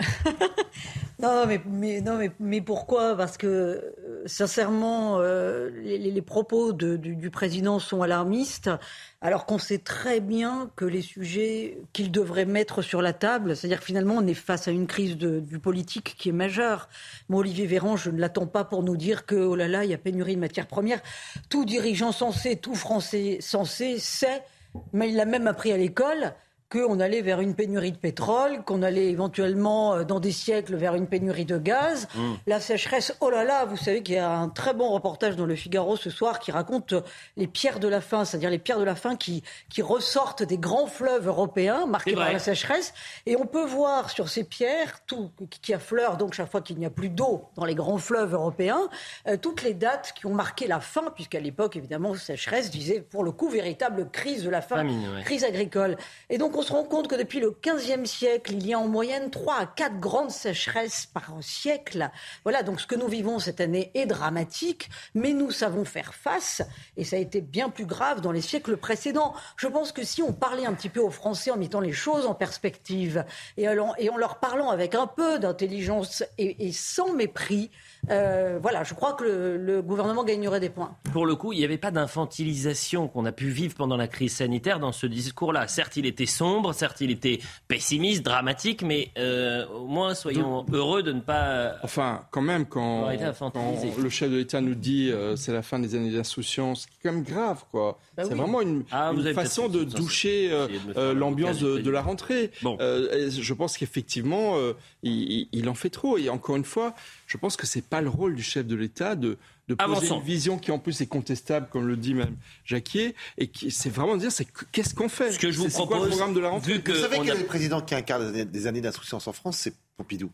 Speaker 2: non, mais, mais, non mais, mais, pourquoi? Parce que, euh, sincèrement, euh, les, propos du, président sont alarmistes, alors qu'on sait très bien que les sujets qu'il devrait mettre sur la table, c'est-à-dire que finalement, on est face à une crise du politique qui est majeure. Moi, Olivier Véran, je ne l'attends pas pour nous dire que, oh là là, il y a pénurie de matières premières. Tout dirigeant censé, tout Français censé sait mais il l'a même appris à l'école qu'on allait vers une pénurie de pétrole, qu'on allait éventuellement, euh, dans des siècles, vers une pénurie de gaz.
Speaker 1: Mmh.
Speaker 2: La sécheresse, oh là là, vous savez qu'il y a un très bon reportage dans le Figaro ce soir qui raconte les pierres de la faim, c'est-à-dire les pierres de la faim qui, qui ressortent des grands fleuves européens marqués par la sécheresse. Et on peut voir sur ces pierres, tout, qui affleurent donc chaque fois qu'il n'y a plus d'eau dans les grands fleuves européens, euh, toutes les dates qui ont marqué la faim, puisqu'à l'époque, évidemment, sécheresse disait pour le coup véritable crise de la faim,
Speaker 1: Famine, ouais.
Speaker 2: crise agricole. Et donc on se rend compte que depuis le 15e siècle, il y a en moyenne 3 à 4 grandes sécheresses par siècle. Voilà, donc ce que nous vivons cette année est dramatique, mais nous savons faire face, et ça a été bien plus grave dans les siècles précédents. Je pense que si on parlait un petit peu aux Français en mettant les choses en perspective, et, en leur parlant avec un peu d'intelligence et sans mépris, euh, voilà, je crois que le, le gouvernement gagnerait des points.
Speaker 1: Pour le coup, il n'y avait pas d'infantilisation qu'on a pu vivre pendant la crise sanitaire dans ce discours-là. Certes, il était sombre, certes, il était pessimiste, dramatique, mais euh, au moins soyons heureux de ne pas.
Speaker 3: Enfin, quand même, quand, le chef de l'État nous dit euh, c'est la fin des années d'insouciance, c'est quand même grave, quoi.
Speaker 2: Bah
Speaker 3: c'est
Speaker 2: oui.
Speaker 3: vraiment une,
Speaker 1: Ah,
Speaker 3: une façon de doucher euh, euh, l'ambiance de, de la rentrée.
Speaker 1: Bon.
Speaker 3: Euh, je pense qu'effectivement, euh, il en fait trop. Et encore une fois, je pense que c'est pas le rôle du chef de l'État de, de poser
Speaker 1: Avançons.
Speaker 3: une vision qui en plus est contestable, comme le dit même Jacquier, et qui c'est vraiment de dire c'est que- qu'est-ce qu'on fait?
Speaker 1: Ce que je vous
Speaker 3: quoi le
Speaker 1: propose,
Speaker 3: programme de la rentrée?
Speaker 1: vu que
Speaker 4: Vous savez quel
Speaker 1: a-
Speaker 4: est le président qui incarne des années- d'insouciance en France? C'est Pompidou.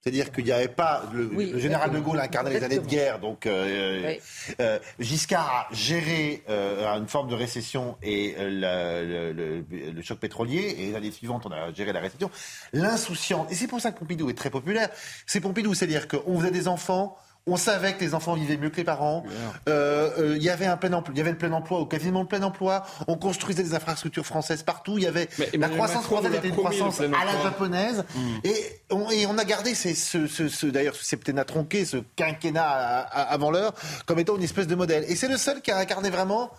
Speaker 4: C'est-à-dire qu'il n'y avait pas. Le,
Speaker 2: Oui,
Speaker 4: le général de. Gaulle incarnait les années de guerre, donc euh,
Speaker 2: Oui.
Speaker 4: euh, Giscard a géré euh, une forme de récession et euh, le, le- le choc pétrolier, et l'année suivante, on a géré la récession. L'insouciance, et c'est pour ça que Pompidou est très populaire, c'est Pompidou, c'est-à-dire qu'on faisait des enfants. On savait que les enfants vivaient mieux que les parents. Euh, euh, Il y avait un plein emploi, il y avait le plein emploi ou quasiment le plein emploi. On construisait des infrastructures françaises partout. Il y avait
Speaker 3: Mais
Speaker 4: la croissance française était une croissance à la japonaise. Et, on, et on a gardé ces- ce, ce, ce- d'ailleurs ce septennat tronqué, ce quinquennat à- à- avant l'heure, comme étant une espèce de modèle. Et c'est le seul qui a incarné vraiment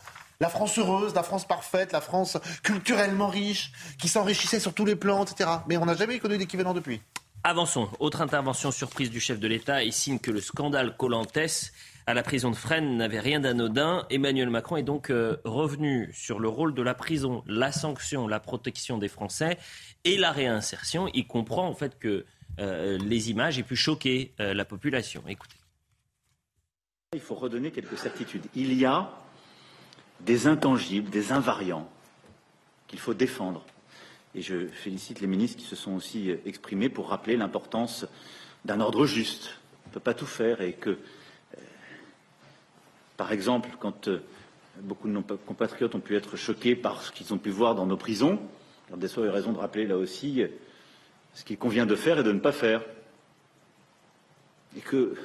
Speaker 4: la France heureuse, la France parfaite, la France culturellement riche, qui s'enrichissait sur tous les plans, etc. Mais on n'a jamais connu d'équivalent depuis.
Speaker 1: Avançons. Autre intervention surprise du chef de l'État. Il signe que le scandale Colantes à la prison de Fresnes n'avait rien d'anodin. Emmanuel Macron est donc euh, revenu sur le rôle de la prison, la sanction, la protection des Français et la réinsertion. Il comprend en fait que euh, les images aient pu choquer euh, la population. Écoutez.
Speaker 9: Il faut redonner quelques certitudes. Il y a des intangibles, des invariants qu'il faut défendre. Et je félicite les ministres qui se sont aussi exprimés pour rappeler l'importance d'un ordre juste. On ne peut pas tout faire et que, euh, par exemple, quand euh, beaucoup de nos compatriotes ont pu être choqués par ce qu'ils ont pu voir dans nos prisons, alors Dessau a eu raison de rappeler là aussi euh, ce qu'il convient de faire et de ne pas faire. Et que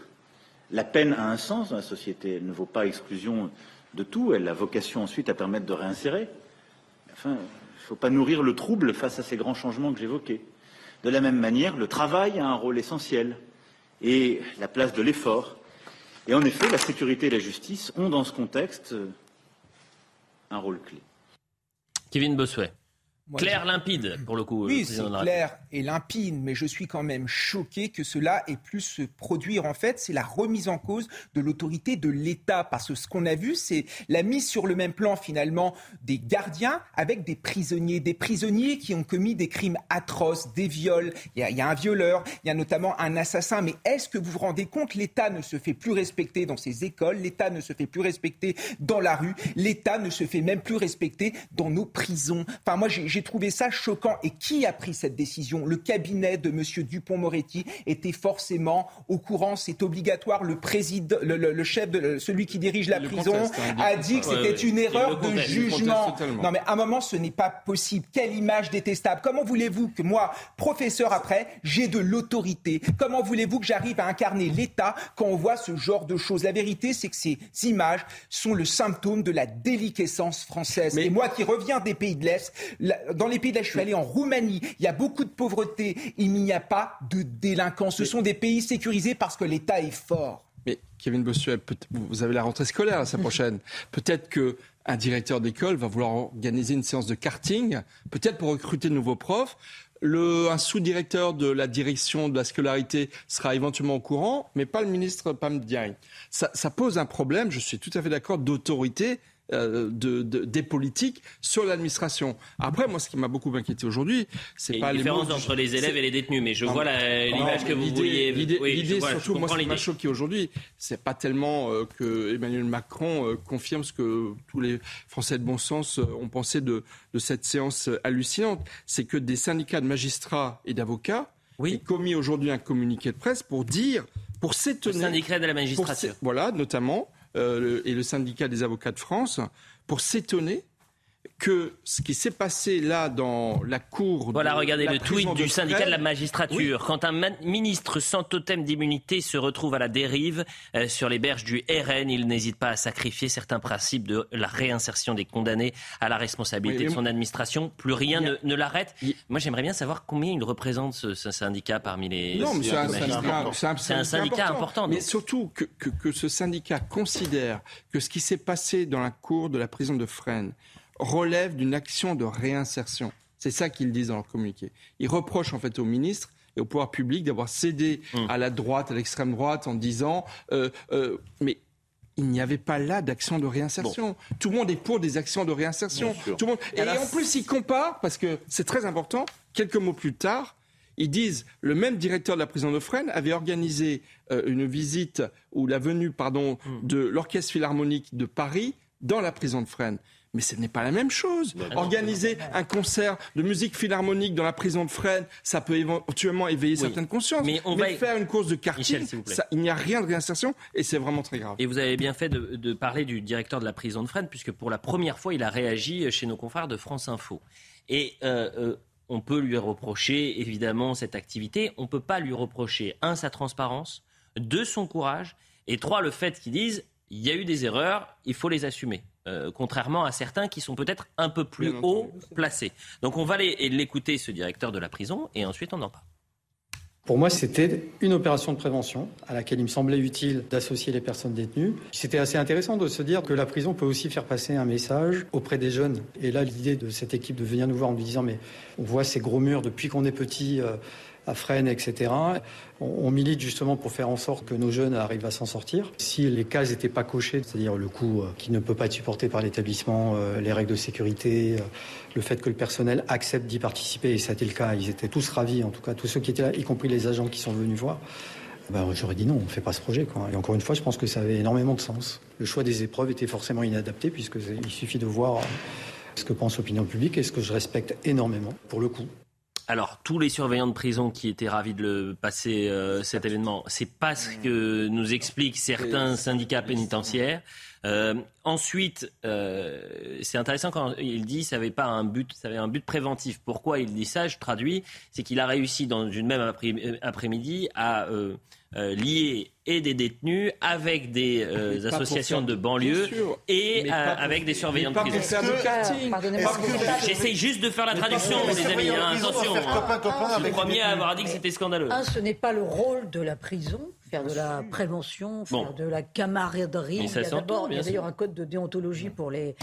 Speaker 9: la peine a un sens dans la société. Elle ne vaut pas exclusion de tout. Elle a vocation ensuite à permettre de réinsérer. Enfin, il ne faut pas nourrir le trouble face à ces grands changements que j'évoquais. De la même manière, le travail a un rôle essentiel et la place de l'effort. Et en effet, la sécurité et la justice ont dans ce contexte un rôle clé.
Speaker 1: Kevin Bossuet. Clair, limpide, pour le coup.
Speaker 5: Oui, c'est clair et limpide, mais je suis quand même choqué que cela ait pu se produire. En fait, c'est la remise en cause de l'autorité de l'État, parce que ce qu'on a vu, c'est la mise sur le même plan finalement des gardiens avec des prisonniers, des prisonniers qui ont commis des crimes atroces, des viols. Il y a, il y a un violeur, il y a notamment un assassin. Mais est-ce que vous vous rendez compte, l'État ne se fait plus respecter dans ses écoles, l'État ne se fait plus respecter dans la rue, l'État ne se fait même plus respecter dans nos prisons? Enfin, moi, j'ai j'ai trouvé ça choquant. Et qui a pris cette décision? Le cabinet de M. Dupont-Moretti était forcément au courant. C'est obligatoire. Le président, le, le- le chef, de, celui qui dirige la prison,
Speaker 3: hein,
Speaker 5: a
Speaker 3: dit
Speaker 5: que c'était
Speaker 1: ouais.
Speaker 5: une erreur de jugement. Non, mais à un moment, ce n'est pas possible. Quelle image détestable. Comment voulez-vous que moi, professeur après, j'ai de l'autorité? Comment voulez-vous que j'arrive à incarner l'État quand on voit ce genre de choses? La vérité, c'est que ces images sont le symptôme de la déliquescence française.
Speaker 3: Mais-
Speaker 5: Et moi qui reviens des pays de l'Est, dans les pays de l'Est, je suis allé en Roumanie, il y a beaucoup de pauvreté, il n'y a pas de délinquance. Ce sont des pays sécurisés parce que l'État est fort.
Speaker 3: Mais Kevin Bossuet, vous avez la rentrée scolaire la semaine prochaine. Peut-être que un directeur d'école va vouloir organiser une séance de karting, peut-être pour recruter de nouveaux profs. Le, un sous-directeur de la direction de la scolarité sera éventuellement au courant, mais pas le ministre Pam. Ça, ça pose un problème, je suis tout à fait d'accord, d'autorité euh, de, de- des politiques sur l'administration. Après, moi, ce qui m'a beaucoup inquiété aujourd'hui, c'est
Speaker 1: Il y a
Speaker 3: pas
Speaker 1: une
Speaker 3: les
Speaker 1: différence
Speaker 3: mots-
Speaker 1: entre les élèves et les détenus, mais je
Speaker 3: Non,
Speaker 1: vois l'image que vous vouliez.
Speaker 3: L'idée,
Speaker 1: Oui,
Speaker 3: surtout, moi, ce qui m'a choqué aujourd'hui, c'est pas tellement euh, que Emmanuel Macron euh, confirme ce que tous les Français de bon sens euh, ont pensé de, de cette séance hallucinante, c'est que des syndicats de magistrats et d'avocats
Speaker 1: Oui.
Speaker 3: aient commis aujourd'hui un communiqué de presse pour dire, pour
Speaker 1: Le
Speaker 3: s'étonner,
Speaker 1: syndicat de la magistrature.
Speaker 3: voilà, notamment, et le syndicat des avocats de France, pour s'étonner que ce qui s'est passé là dans la cour.
Speaker 1: Voilà,
Speaker 3: de
Speaker 1: regardez
Speaker 3: la
Speaker 1: le tweet du
Speaker 3: de
Speaker 1: syndicat de la magistrature. Quand un ministre sans totem d'immunité se retrouve à la dérive euh, sur les berges du RN, il n'hésite pas à sacrifier certains principes de la réinsertion des condamnés à la responsabilité
Speaker 3: Oui,
Speaker 1: de son administration. Plus rien
Speaker 3: a-
Speaker 1: ne, ne l'arrête.
Speaker 3: Il-
Speaker 1: Moi, j'aimerais bien savoir combien il représente ce, ce syndicat parmi les.
Speaker 3: Non, mais c'est un, un
Speaker 1: un syndicat important.
Speaker 3: Mais
Speaker 1: donc.
Speaker 3: surtout que, que- que ce syndicat considère que ce qui s'est passé dans la cour de la prison de Fresnes relève d'une action de réinsertion. C'est ça qu'ils disent dans leur communiqué. Ils reprochent en fait au ministre et au pouvoir public d'avoir cédé
Speaker 1: Hum.
Speaker 3: à la droite, à l'extrême droite, en disant euh, euh, mais il n'y avait pas là d'action de réinsertion. Tout le monde est pour des actions de réinsertion. Tout le monde... Et en plus, ils comparent, parce que c'est très important, quelques mots plus tard, ils disent le même directeur de la prison de Fresnes avait organisé euh, une visite ou la venue pardon de l'orchestre philharmonique de Paris dans la prison de Fresnes. Mais ce n'est pas la même chose. Organiser un concert de musique philharmonique dans la prison de Fresnes, ça peut éventuellement éveiller certaines consciences.
Speaker 1: Mais on va
Speaker 3: faire une course de karting,
Speaker 1: Michel, s'il vous plaît.
Speaker 3: ça- il n'y a rien de réinsertion et c'est vraiment très grave.
Speaker 1: Et vous avez bien fait de, de parler du directeur de la prison de Fresnes, puisque pour la première fois, il a réagi chez nos confrères de France Info. Et euh, euh, on peut lui reprocher, évidemment, cette activité. On ne peut pas lui reprocher, un, sa transparence, deux, son courage, et trois, le fait qu'ils disent, il y a eu des erreurs, il faut les assumer. Euh, contrairement à certains qui sont peut-être un peu plus
Speaker 3: Bien
Speaker 1: haut
Speaker 3: entendu.
Speaker 1: placés. Donc on va l'écouter, ce directeur de la prison, et ensuite on en parle.
Speaker 12: Pour moi, c'était une opération de prévention à laquelle il me semblait utile d'associer les personnes détenues. C'était assez intéressant de se dire que la prison peut aussi faire passer un message auprès des jeunes. Et là, l'idée de cette équipe de venir nous voir en nous disant mais on voit ces gros murs depuis qu'on est petit euh, à Fresnes, etc. On, milite justement pour faire en sorte que nos jeunes arrivent à s'en sortir. Si les cases n'étaient pas cochées, c'est-à-dire le coût euh, qui ne peut pas être supporté par l'établissement, euh, les règles de sécurité, euh, le fait que le personnel accepte d'y participer, et ça a été le cas, ils étaient tous ravis, en tout cas tous ceux qui étaient là, y compris les agents qui sont venus voir. Ben, J'aurais dit non, on ne fait pas ce projet. Et encore une fois, je pense que ça avait énormément de sens. Le choix des épreuves était forcément inadapté, puisque c'est- il suffit de voir ce que pense l'opinion publique et ce que je respecte énormément, pour le coup.
Speaker 1: Alors, tous les surveillants de prison qui étaient ravis de le passer euh, cet événement, c'est pas ce que nous expliquent certains syndicats pénitentiaires. Euh, ensuite, euh, c'est intéressant quand il dit ça avait pas un but, ça avait un but préventif. Pourquoi il dit ça? Je traduis, c'est qu'il a réussi dans une même après- euh, après-midi à euh, lier et des détenus avec des euh, associations de banlieue
Speaker 3: sûr.
Speaker 1: et euh, avec des surveillants
Speaker 3: mais
Speaker 1: de prison. J'essaye juste de faire la traduction,
Speaker 4: Mais
Speaker 1: les amis. hein, attention. Je suis le premier à avoir dit que c'était scandaleux.
Speaker 2: Un, ce n'est pas le rôle de la prison, faire de la prévention, faire
Speaker 1: Bon.
Speaker 2: de la camaraderie. Il y a
Speaker 1: s'entend,
Speaker 2: d'abord, il y a
Speaker 1: bien
Speaker 2: d'ailleurs un code de déontologie pour les,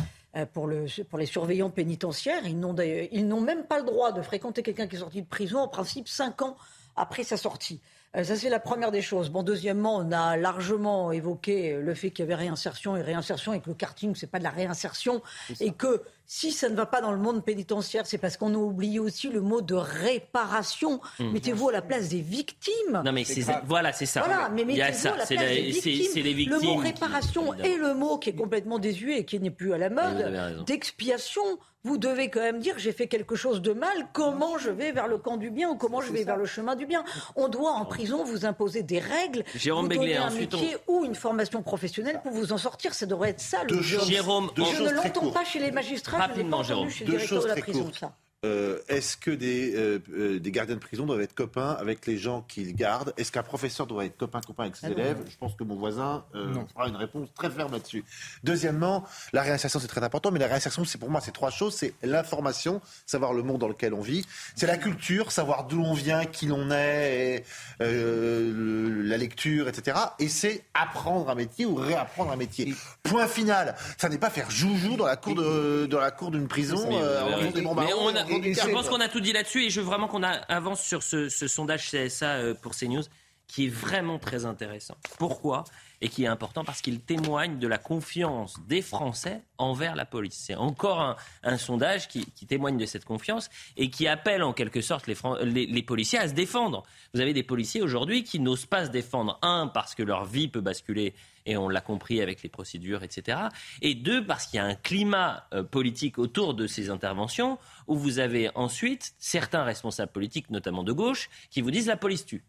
Speaker 2: pour, le, pour les surveillants pénitentiaires. Ils n'ont, d'ailleurs- ils n'ont même pas le droit de fréquenter quelqu'un qui est sorti de prison, en principe, cinq ans après sa sortie. Euh, ça, c'est la première des choses. Bon, deuxièmement, on a largement évoqué le fait qu'il y avait réinsertion et réinsertion et que le karting, c'est pas de la réinsertion. Et que si ça ne va pas dans le monde pénitentiaire, c'est parce qu'on a oublié aussi le mot de réparation.
Speaker 1: Hum.
Speaker 2: Mettez-vous à la place des victimes.
Speaker 1: Non mais c'est voilà, c'est ça.
Speaker 2: Voilà, mais
Speaker 1: Il y a
Speaker 2: mettez-vous à
Speaker 1: ça,
Speaker 2: la
Speaker 1: c'est
Speaker 2: place
Speaker 1: la-
Speaker 2: des victimes.
Speaker 1: les victimes.
Speaker 2: Le mot
Speaker 1: qui-
Speaker 2: réparation
Speaker 1: évidemment.
Speaker 2: est le mot qui est complètement désuet et qui n'est plus à la mode d'expiation. Vous devez quand même dire j'ai fait quelque chose de mal, comment je vais vers le camp du bien ou comment je vais vers le chemin du bien? On doit en prison vous imposer des règles,
Speaker 1: Jérôme
Speaker 2: vous donner un
Speaker 1: ensuite,
Speaker 2: métier ou une formation professionnelle pour vous en sortir. Ça devrait être ça le
Speaker 1: Jérôme,
Speaker 2: Je ne l'entends pas chez les magistrats,
Speaker 1: Rapidement, Jérôme.
Speaker 4: Deux choses très courtes. Euh, Est-ce que des, euh, euh, des gardiens de prison doivent être copains avec les gens qu'ils gardent? Est-ce qu'un professeur doit être copain-copain avec ses
Speaker 2: Ah non.
Speaker 4: élèves? Je pense que mon voisin euh, fera une réponse très ferme là-dessus. Deuxièmement, la réinsertion, c'est très important, mais la réinsertion, c'est pour moi, c'est trois choses. C'est l'information, savoir le monde dans lequel on vit. C'est la culture, savoir d'où on vient, qui l'on est, et, euh, le- la lecture, etc. Et c'est apprendre un métier ou réapprendre un métier. Point final. Ça n'est pas faire joujou dans la cour de, dans la cour d'une prison. Euh, en des et
Speaker 1: je pense qu'on a tout dit là-dessus et je veux vraiment qu'on avance sur ce, ce sondage CSA euh, pour CNews qui est vraiment très intéressant. Pourquoi? Et qui est important parce qu'il témoigne de la confiance des Français envers la police. C'est encore un, sondage qui, témoigne de cette confiance et qui appelle en quelque sorte les, les policiers à se défendre. Vous avez des policiers aujourd'hui qui n'osent pas se défendre. Un, parce que leur vie peut basculer et on l'a compris avec les procédures, etc. Et deux, parce qu'il y a un climat euh, politique autour de ces interventions où vous avez ensuite certains responsables politiques, notamment de gauche, qui vous disent la police tue.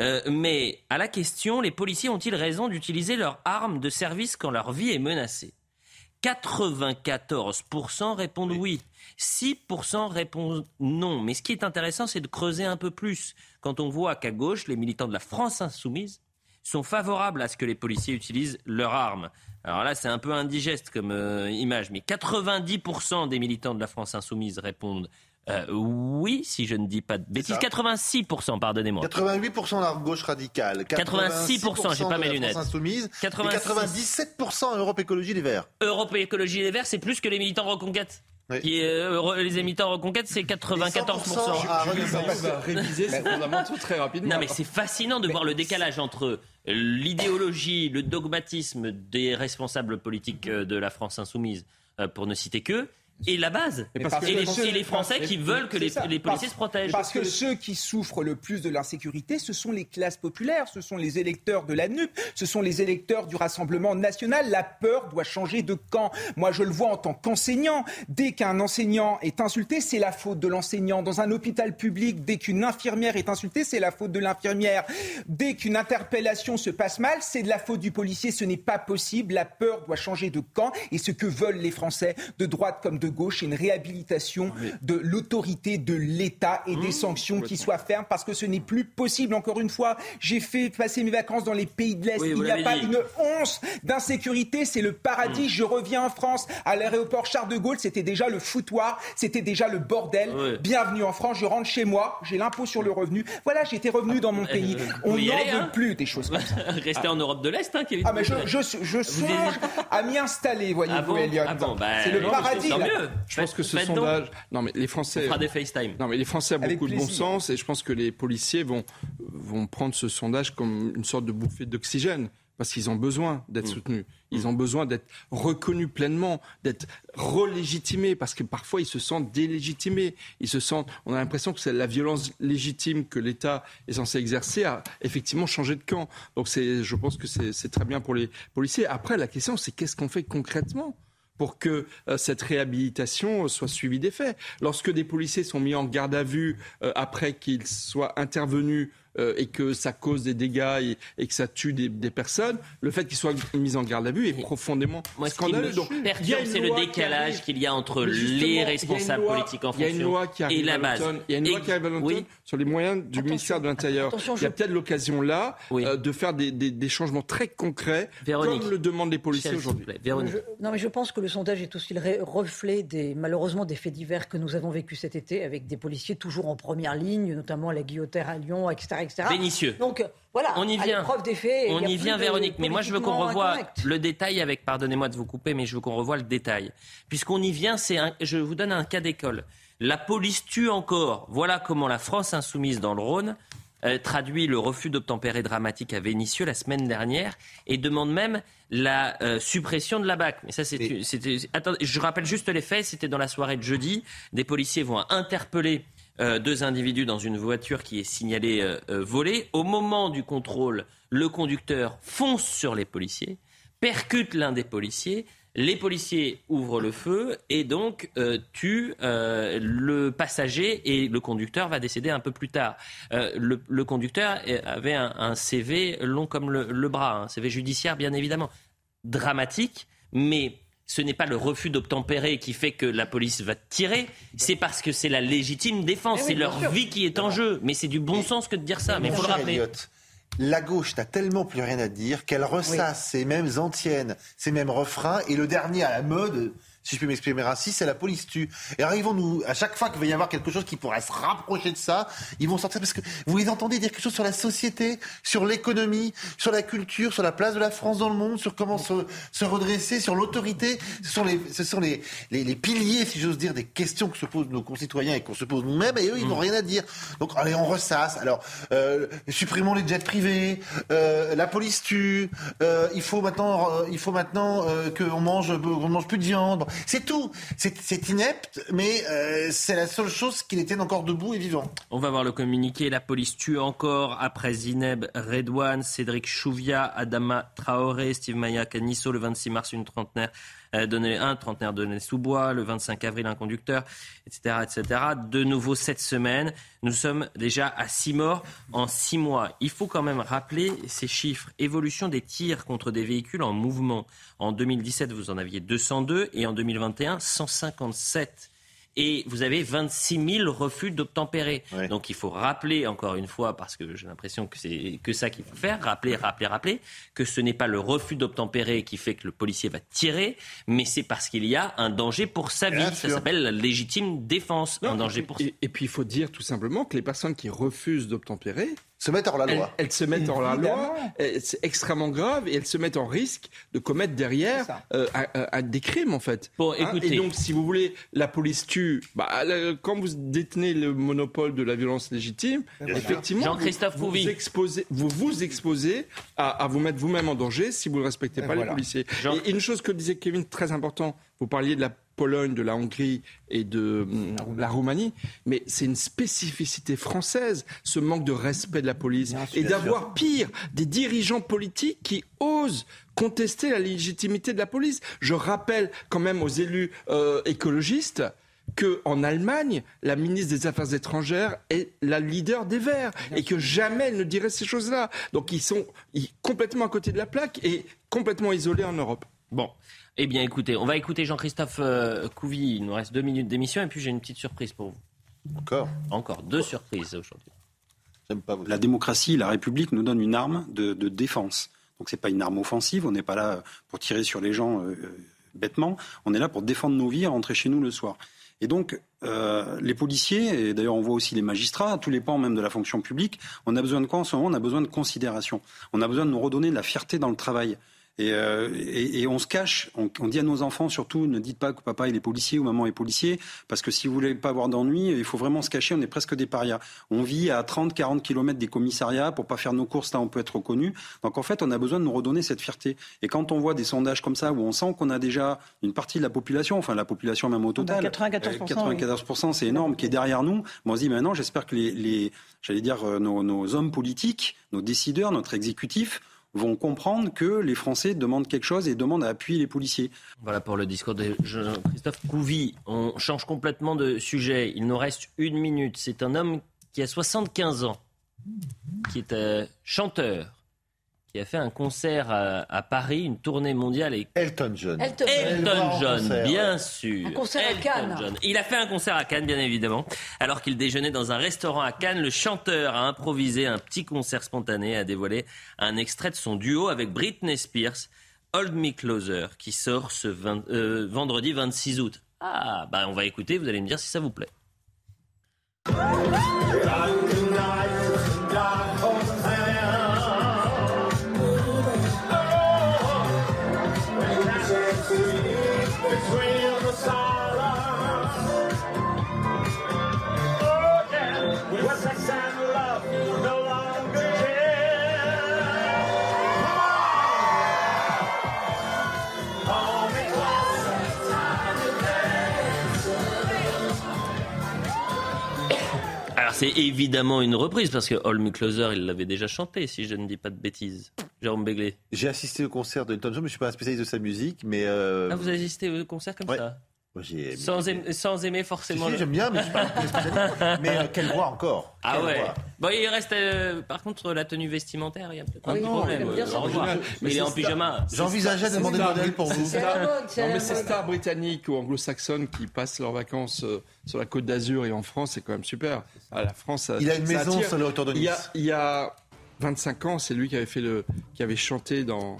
Speaker 1: Euh, mais à la question, les policiers ont-ils raison d'utiliser leur arme de service quand leur vie est menacée? 94% répondent oui. 6% répondent non. Mais ce qui est intéressant, c'est de creuser un peu plus. Quand on voit qu'à gauche, les militants de la France insoumise sont favorables à ce que les policiers utilisent leurs armes. Alors là, c'est un peu indigeste comme euh, image, mais 90% des militants de la France insoumise répondent euh, oui, si je ne dis pas de bêtises. 86%, pardonnez-moi.
Speaker 4: 88% la gauche radicale.
Speaker 1: 86%, j'ai pas mes lunettes.
Speaker 4: Insoumise, 97% Europe Écologie Les Verts.
Speaker 1: Europe Écologie Les Verts, c'est plus que les militants Reconquête. Qui euh, les militants Reconquête, c'est 94%.
Speaker 3: va réviser ses fondamentaux très rapidement.
Speaker 1: Non, mais c'est fascinant de voir le décalage entre l'idéologie, le dogmatisme des responsables politiques euh, de la France insoumise, pour ne citer que, et la base. Et, parce les, Français qui veulent que les, policiers se protègent.
Speaker 5: Parce que ceux qui souffrent le plus de l'insécurité, ce sont les classes populaires, ce sont les électeurs de la NUP, ce sont les électeurs du Rassemblement national. La peur doit changer de camp. Moi, je le vois en tant qu'enseignant. Dès qu'un enseignant est insulté, c'est la faute de l'enseignant. Dans un hôpital public, dès qu'une infirmière est insultée, c'est la faute de l'infirmière. Dès qu'une interpellation se passe mal, c'est de la faute du policier. Ce n'est pas possible. La peur doit changer de camp. Et ce que veulent les Français, de droite comme de gauche une réhabilitation de l'autorité de l'État et des mmh. sanctions qui soient fermes parce que ce n'est plus possible. Encore une fois, j'ai fait passer mes vacances dans les pays de l'Est. Il n'y a pas une once d'insécurité. C'est le paradis. Mmh. Je reviens en France à l'aéroport Charles de Gaulle. C'était déjà le foutoir. C'était déjà le bordel. Bienvenue en France. Je rentre chez moi. J'ai l'impôt sur le revenu. Voilà, j'étais revenu dans mon pays. On n'en veut hein. plus des choses comme ça.
Speaker 1: Restez en Europe de l'Est, hein, Kevin.
Speaker 5: Ah, mais je, je, je songe à m'y installer, voyez-vous, ah bon ah bah, C'est le paradis.
Speaker 3: Je pense que ce sondage. Non, mais les Français.
Speaker 1: On fera des FaceTime.
Speaker 3: Non, mais les Français ont beaucoup de bon sens et je pense que les policiers vont, vont prendre ce sondage comme une sorte de bouffée d'oxygène parce qu'ils ont besoin d'être mm. soutenus. Ils ont besoin d'être reconnus pleinement, d'être relégitimés, parce que parfois ils se sentent délégitimés. Ils se sentent, on a l'impression que c'est la violence légitime que l'État est censé exercer a effectivement changé de camp. Donc je pense que c'est très bien pour les policiers. Après, la question, c'est qu'est-ce qu'on fait concrètement? Pour que euh, cette réhabilitation soit suivie des faits. Lorsque des policiers sont mis en garde à vue euh, après qu'ils soient intervenus euh, et que ça cause des dégâts et, que ça tue des, personnes, le fait qu'ils soient mis en garde à vue est profondément
Speaker 1: Moi, scandaleux. Donc, c'est le décalage qu'il y a entre les responsables politiques en fonction et la base.
Speaker 3: Il y a une loi qui arrive à l'automne sur les moyens du ministère de l'Intérieur. Il y a peut-être l'occasion là euh, de faire des, changements très concrets, comme le demandent les policiers aujourd'hui.
Speaker 2: Non, mais je pense que le sondage est aussi le reflet des, malheureusement des faits divers que nous avons vécu cet été, avec des policiers toujours en première ligne, notamment à la Guillotière à Lyon, etc.
Speaker 1: Vénitieux.
Speaker 2: Donc voilà,
Speaker 1: on y vient.
Speaker 2: des faits.
Speaker 1: On y, vient, Véronique. Mais moi, je veux qu'on revoie le détail avec. Pardonnez-moi de vous couper, mais je veux qu'on revoie le détail. Puisqu'on y vient, c'est je vous donne un cas d'école. La police tue encore. Voilà comment la France insoumise dans le Rhône euh, traduit le refus d'obtempérer dramatique à Vénissieux la semaine dernière et demande même la euh, suppression de la BAC. Mais ça, c'était. Je rappelle juste les faits. C'était dans la soirée de jeudi. Des policiers vont interpeller euh, deux individus dans une voiture qui est signalée euh, euh, volée. Au moment du contrôle, le conducteur fonce sur les policiers, percute l'un des policiers. Les policiers ouvrent le feu et donc tuent le passager et le conducteur va décéder un peu plus tard. Le, conducteur avait un, CV long comme le, le bras, un CV judiciaire bien évidemment. Dramatique, mais ce n'est pas le refus d'obtempérer qui fait que la police va tirer, c'est parce que c'est la légitime défense, eh c'est leur vie qui est en jeu. Mais c'est du bon sens que de dire ça, mais il faut le rappeler.
Speaker 4: La gauche n'a tellement plus rien à dire qu'elle ressasse ces mêmes antiennes, ces mêmes refrains, et le dernier à la mode, si je peux m'exprimer ainsi, c'est la police tue. Et arrivons nous, à chaque fois qu'il va y avoir quelque chose qui pourrait se rapprocher de ça, ils vont sortir parce que vous les entendez dire quelque chose sur la société, sur l'économie, sur la culture, sur la place de la France dans le monde, sur comment se, se redresser, sur l'autorité. Ce sont les, ce sont les, les, les piliers, si j'ose dire, des questions que se posent nos concitoyens et qu'on se pose nous-mêmes, et eux, ils n'ont rien à dire. Donc, allez, on ressasse. Alors, euh, supprimons les jets privés, euh, la police tue, euh, il faut maintenant, euh, il faut maintenant euh, qu'on mange, on mange plus de viande. C'est tout. C'est inepte, mais euh, c'est la seule chose qui les tienne encore debout et vivant.
Speaker 1: On va voir le communiqué. La police tue encore après Zineb Redouane, Cédric Chouvia, Adama Traoré, Steve Maya Canisso le 26 mars, une trentenaire euh, donné un trentenaire donné sous bois, le 25 avril un conducteur, etc., etc. De nouveau cette semaine, nous sommes déjà à six morts en six mois. Il faut quand même rappeler ces chiffres. Évolution des tirs contre des véhicules en mouvement. En 2017, vous en aviez 202 et en 2021, 157 et vous avez 26 000 refus d'obtempérer. Donc il faut rappeler encore une fois, parce que j'ai l'impression que c'est que ça qu'il faut faire, rappeler, rappeler, rappeler, que ce n'est pas le refus d'obtempérer qui fait que le policier va tirer, mais c'est parce qu'il y a un danger pour sa vie.
Speaker 3: Bien
Speaker 1: ça s'appelle la légitime défense, un danger pour
Speaker 3: et, et puis il faut dire tout simplement que les personnes qui refusent d'obtempérer
Speaker 4: se mettent hors la
Speaker 3: elles,
Speaker 4: loi.
Speaker 3: elles se mettent hors la loi, c'est extrêmement grave et elles se mettent en risque de commettre derrière euh, des crimes en fait.
Speaker 1: Bon,
Speaker 3: Hein,
Speaker 1: écoutez.
Speaker 3: et donc si vous voulez, la police tue. Bah, le- quand vous détenez le monopole de la violence légitime,
Speaker 1: Bien sûr.
Speaker 3: effectivement,
Speaker 1: Jean-Christophe
Speaker 3: vous, vous exposez, vous vous exposez à, à vous mettre vous-même en danger si vous ne respectez
Speaker 5: Et
Speaker 3: pas
Speaker 5: voilà.
Speaker 3: les policiers.
Speaker 1: Jean-
Speaker 3: Et une chose que disait Kevin très important, vous parliez de la Pologne, de la Hongrie et de hum, la Roumanie, mais c'est une spécificité française, ce manque de respect de la police et d'avoir pire des dirigeants politiques qui osent contester la légitimité de la police. Je rappelle quand même aux élus euh, écologistes que en Allemagne, la ministre des Affaires étrangères est la leader des Verts et que jamais elle ne dirait ces choses-là. Donc ils sont ils- complètement à côté de la plaque et complètement isolés en Europe.
Speaker 1: Bon. Eh bien, écoutez, on va écouter Jean-Christophe euh, Couvi. Il nous reste deux minutes d'émission et puis j'ai une petite surprise pour vous.
Speaker 4: Encore
Speaker 1: Encore deux surprises aujourd'hui.
Speaker 4: J'aime pas vous.
Speaker 13: La démocratie, la République nous donne une arme de, de défense. Donc c'est pas une arme offensive, on n'est pas là pour tirer sur les gens euh, euh, bêtement, on est là pour défendre nos vies et rentrer chez nous le soir. Et donc, euh, les policiers, et d'ailleurs on voit aussi les magistrats, tous les pans même de la fonction publique, on a besoin de quoi en ce moment? On a besoin de considération. On a besoin de nous redonner de la fierté dans le travail. Et, euh, et, et on se cache, on, on dit à nos enfants surtout, ne dites pas que papa il est policier ou maman est policier, parce que si vous voulez pas avoir d'ennui, il faut vraiment se cacher, on est presque des parias. On vit à 30, 40 kilomètres des commissariats, pour pas faire nos courses, là on peut être reconnu. Donc en fait, on a besoin de nous redonner cette fierté. Et quand on voit des sondages comme ça, où on sent qu'on a déjà une partie de la population, enfin la population même au total,
Speaker 2: 94%,
Speaker 13: euh, 94% c'est énorme, qui est derrière nous, bon, on se dit maintenant, j'espère que les, les j'allais dire, euh, nos, nos hommes politiques, nos décideurs, notre exécutif, vont comprendre que les Français demandent quelque chose et demandent à appuyer les policiers.
Speaker 1: Voilà pour le discours de Jean-Christophe Couvi. On change complètement de sujet. Il nous reste une minute. C'est un homme qui a 75 ans, qui est euh, chanteur, qui a fait un concert à, à Paris, une tournée mondiale. Et...
Speaker 4: Elton John.
Speaker 2: Elton John.
Speaker 1: Elton
Speaker 4: concert,
Speaker 1: bien
Speaker 4: ouais.
Speaker 1: sûr.
Speaker 2: Un concert à Cannes.
Speaker 1: John. Il a fait un concert à Cannes, bien évidemment. Alors qu'il déjeunait dans un restaurant à Cannes, le chanteur a improvisé un petit concert spontané, et a dévoilé un extrait de son duo avec Britney Spears, Hold Me Closer, qui sort ce euh, vendredi 26 août. Ah, bah on va écouter, vous allez me dire si ça vous plaît. Alors c'est évidemment une reprise parce que Me Closer, il l'avait déjà chanté, si je ne dis pas de bêtises. Jérôme Béglé.
Speaker 4: J'ai assisté au concert de Elton John, mais je suis pas un spécialiste de sa musique, mais. euh,
Speaker 1: Ah, vous assistez au concert comme
Speaker 4: ouais.
Speaker 1: ça
Speaker 4: moi,
Speaker 1: sans, aim- sans aimer forcément.
Speaker 4: si,
Speaker 1: le-
Speaker 4: j'aime bien, mais je suis pas. Mais euh, quelle voix encore
Speaker 1: Ah
Speaker 4: Quelle
Speaker 1: ouais.
Speaker 4: voix.
Speaker 1: Bon, il reste euh, par contre la tenue vestimentaire, il y a peut-être un
Speaker 4: Ah
Speaker 1: problème. euh.
Speaker 4: Mais
Speaker 1: Mais il est en pyjama.
Speaker 4: J'envisageais de demander le modèle pour vous.
Speaker 2: La
Speaker 3: Non,
Speaker 2: la
Speaker 3: mais ces stars britanniques ou anglo-saxonnes qui passent leurs vacances euh, sur la côte d'Azur et en France, c'est quand même super. Ah, la France, ça-
Speaker 4: Il a une
Speaker 3: ça
Speaker 4: maison
Speaker 3: attire.
Speaker 4: sur le retour de
Speaker 3: Il y a,
Speaker 4: Nice.
Speaker 3: il y a 25 ans, c'est lui qui avait fait le, qui avait chanté dans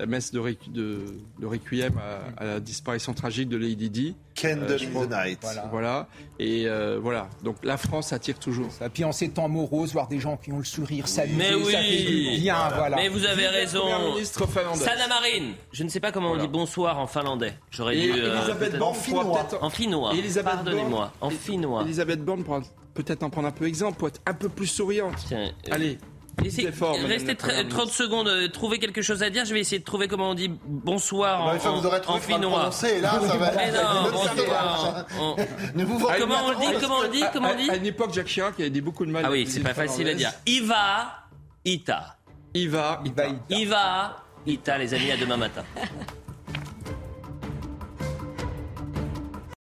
Speaker 3: la messe de, de, de requiem à, à la disparition tragique de Lady Di.
Speaker 4: Candle
Speaker 3: je
Speaker 4: in
Speaker 3: crois-
Speaker 4: the night.
Speaker 5: Voilà.
Speaker 3: Voilà. Et euh, voilà. Donc la France attire toujours.
Speaker 5: Et puis en ces temps moroses, voir des gens qui ont le sourire s'amuser,
Speaker 1: Mais
Speaker 5: ça fait
Speaker 1: oui.
Speaker 5: bien, voilà.
Speaker 1: Mais vous avez raison.
Speaker 3: Ministre.
Speaker 1: Sanna Marin. Je ne sais pas comment on dit bonsoir en finlandais. J'aurais
Speaker 3: Et
Speaker 1: dû. euh,
Speaker 3: Elisabeth Borne pourra peut-être-
Speaker 1: En finnois.
Speaker 3: Elisabeth
Speaker 1: Pardonnez-moi. En finnois.
Speaker 3: Elisabeth Borne pourra peut-être en prendre un peu exemple pour être un peu plus souriante.
Speaker 1: Tiens, euh,
Speaker 3: Allez.
Speaker 1: Essayez- restez
Speaker 3: la
Speaker 1: tr-
Speaker 3: Première
Speaker 1: 30 secondes, euh, trouvez quelque chose à dire. Je vais essayer de trouver comment on dit bonsoir
Speaker 4: Bah,
Speaker 1: en,
Speaker 4: que vous aurez
Speaker 1: en-
Speaker 4: comment
Speaker 1: finnois.
Speaker 4: prononcer, et là, ça va-
Speaker 1: Mais
Speaker 4: ça va
Speaker 1: non,
Speaker 4: être une bonne
Speaker 1: bonsoir.
Speaker 4: histoire.
Speaker 1: en-
Speaker 4: Ne vous vendez
Speaker 1: Comment
Speaker 4: pas
Speaker 1: on dit Comment on le dit
Speaker 3: À-
Speaker 1: Comment on dit
Speaker 3: À une époque, Jacques Chirac avait dit beaucoup de mal.
Speaker 1: Ah oui, c'est pas facile à dire. Iva, Ita.
Speaker 3: Iva,
Speaker 5: Il va y-
Speaker 1: Iva, Ita, les amis, à demain matin.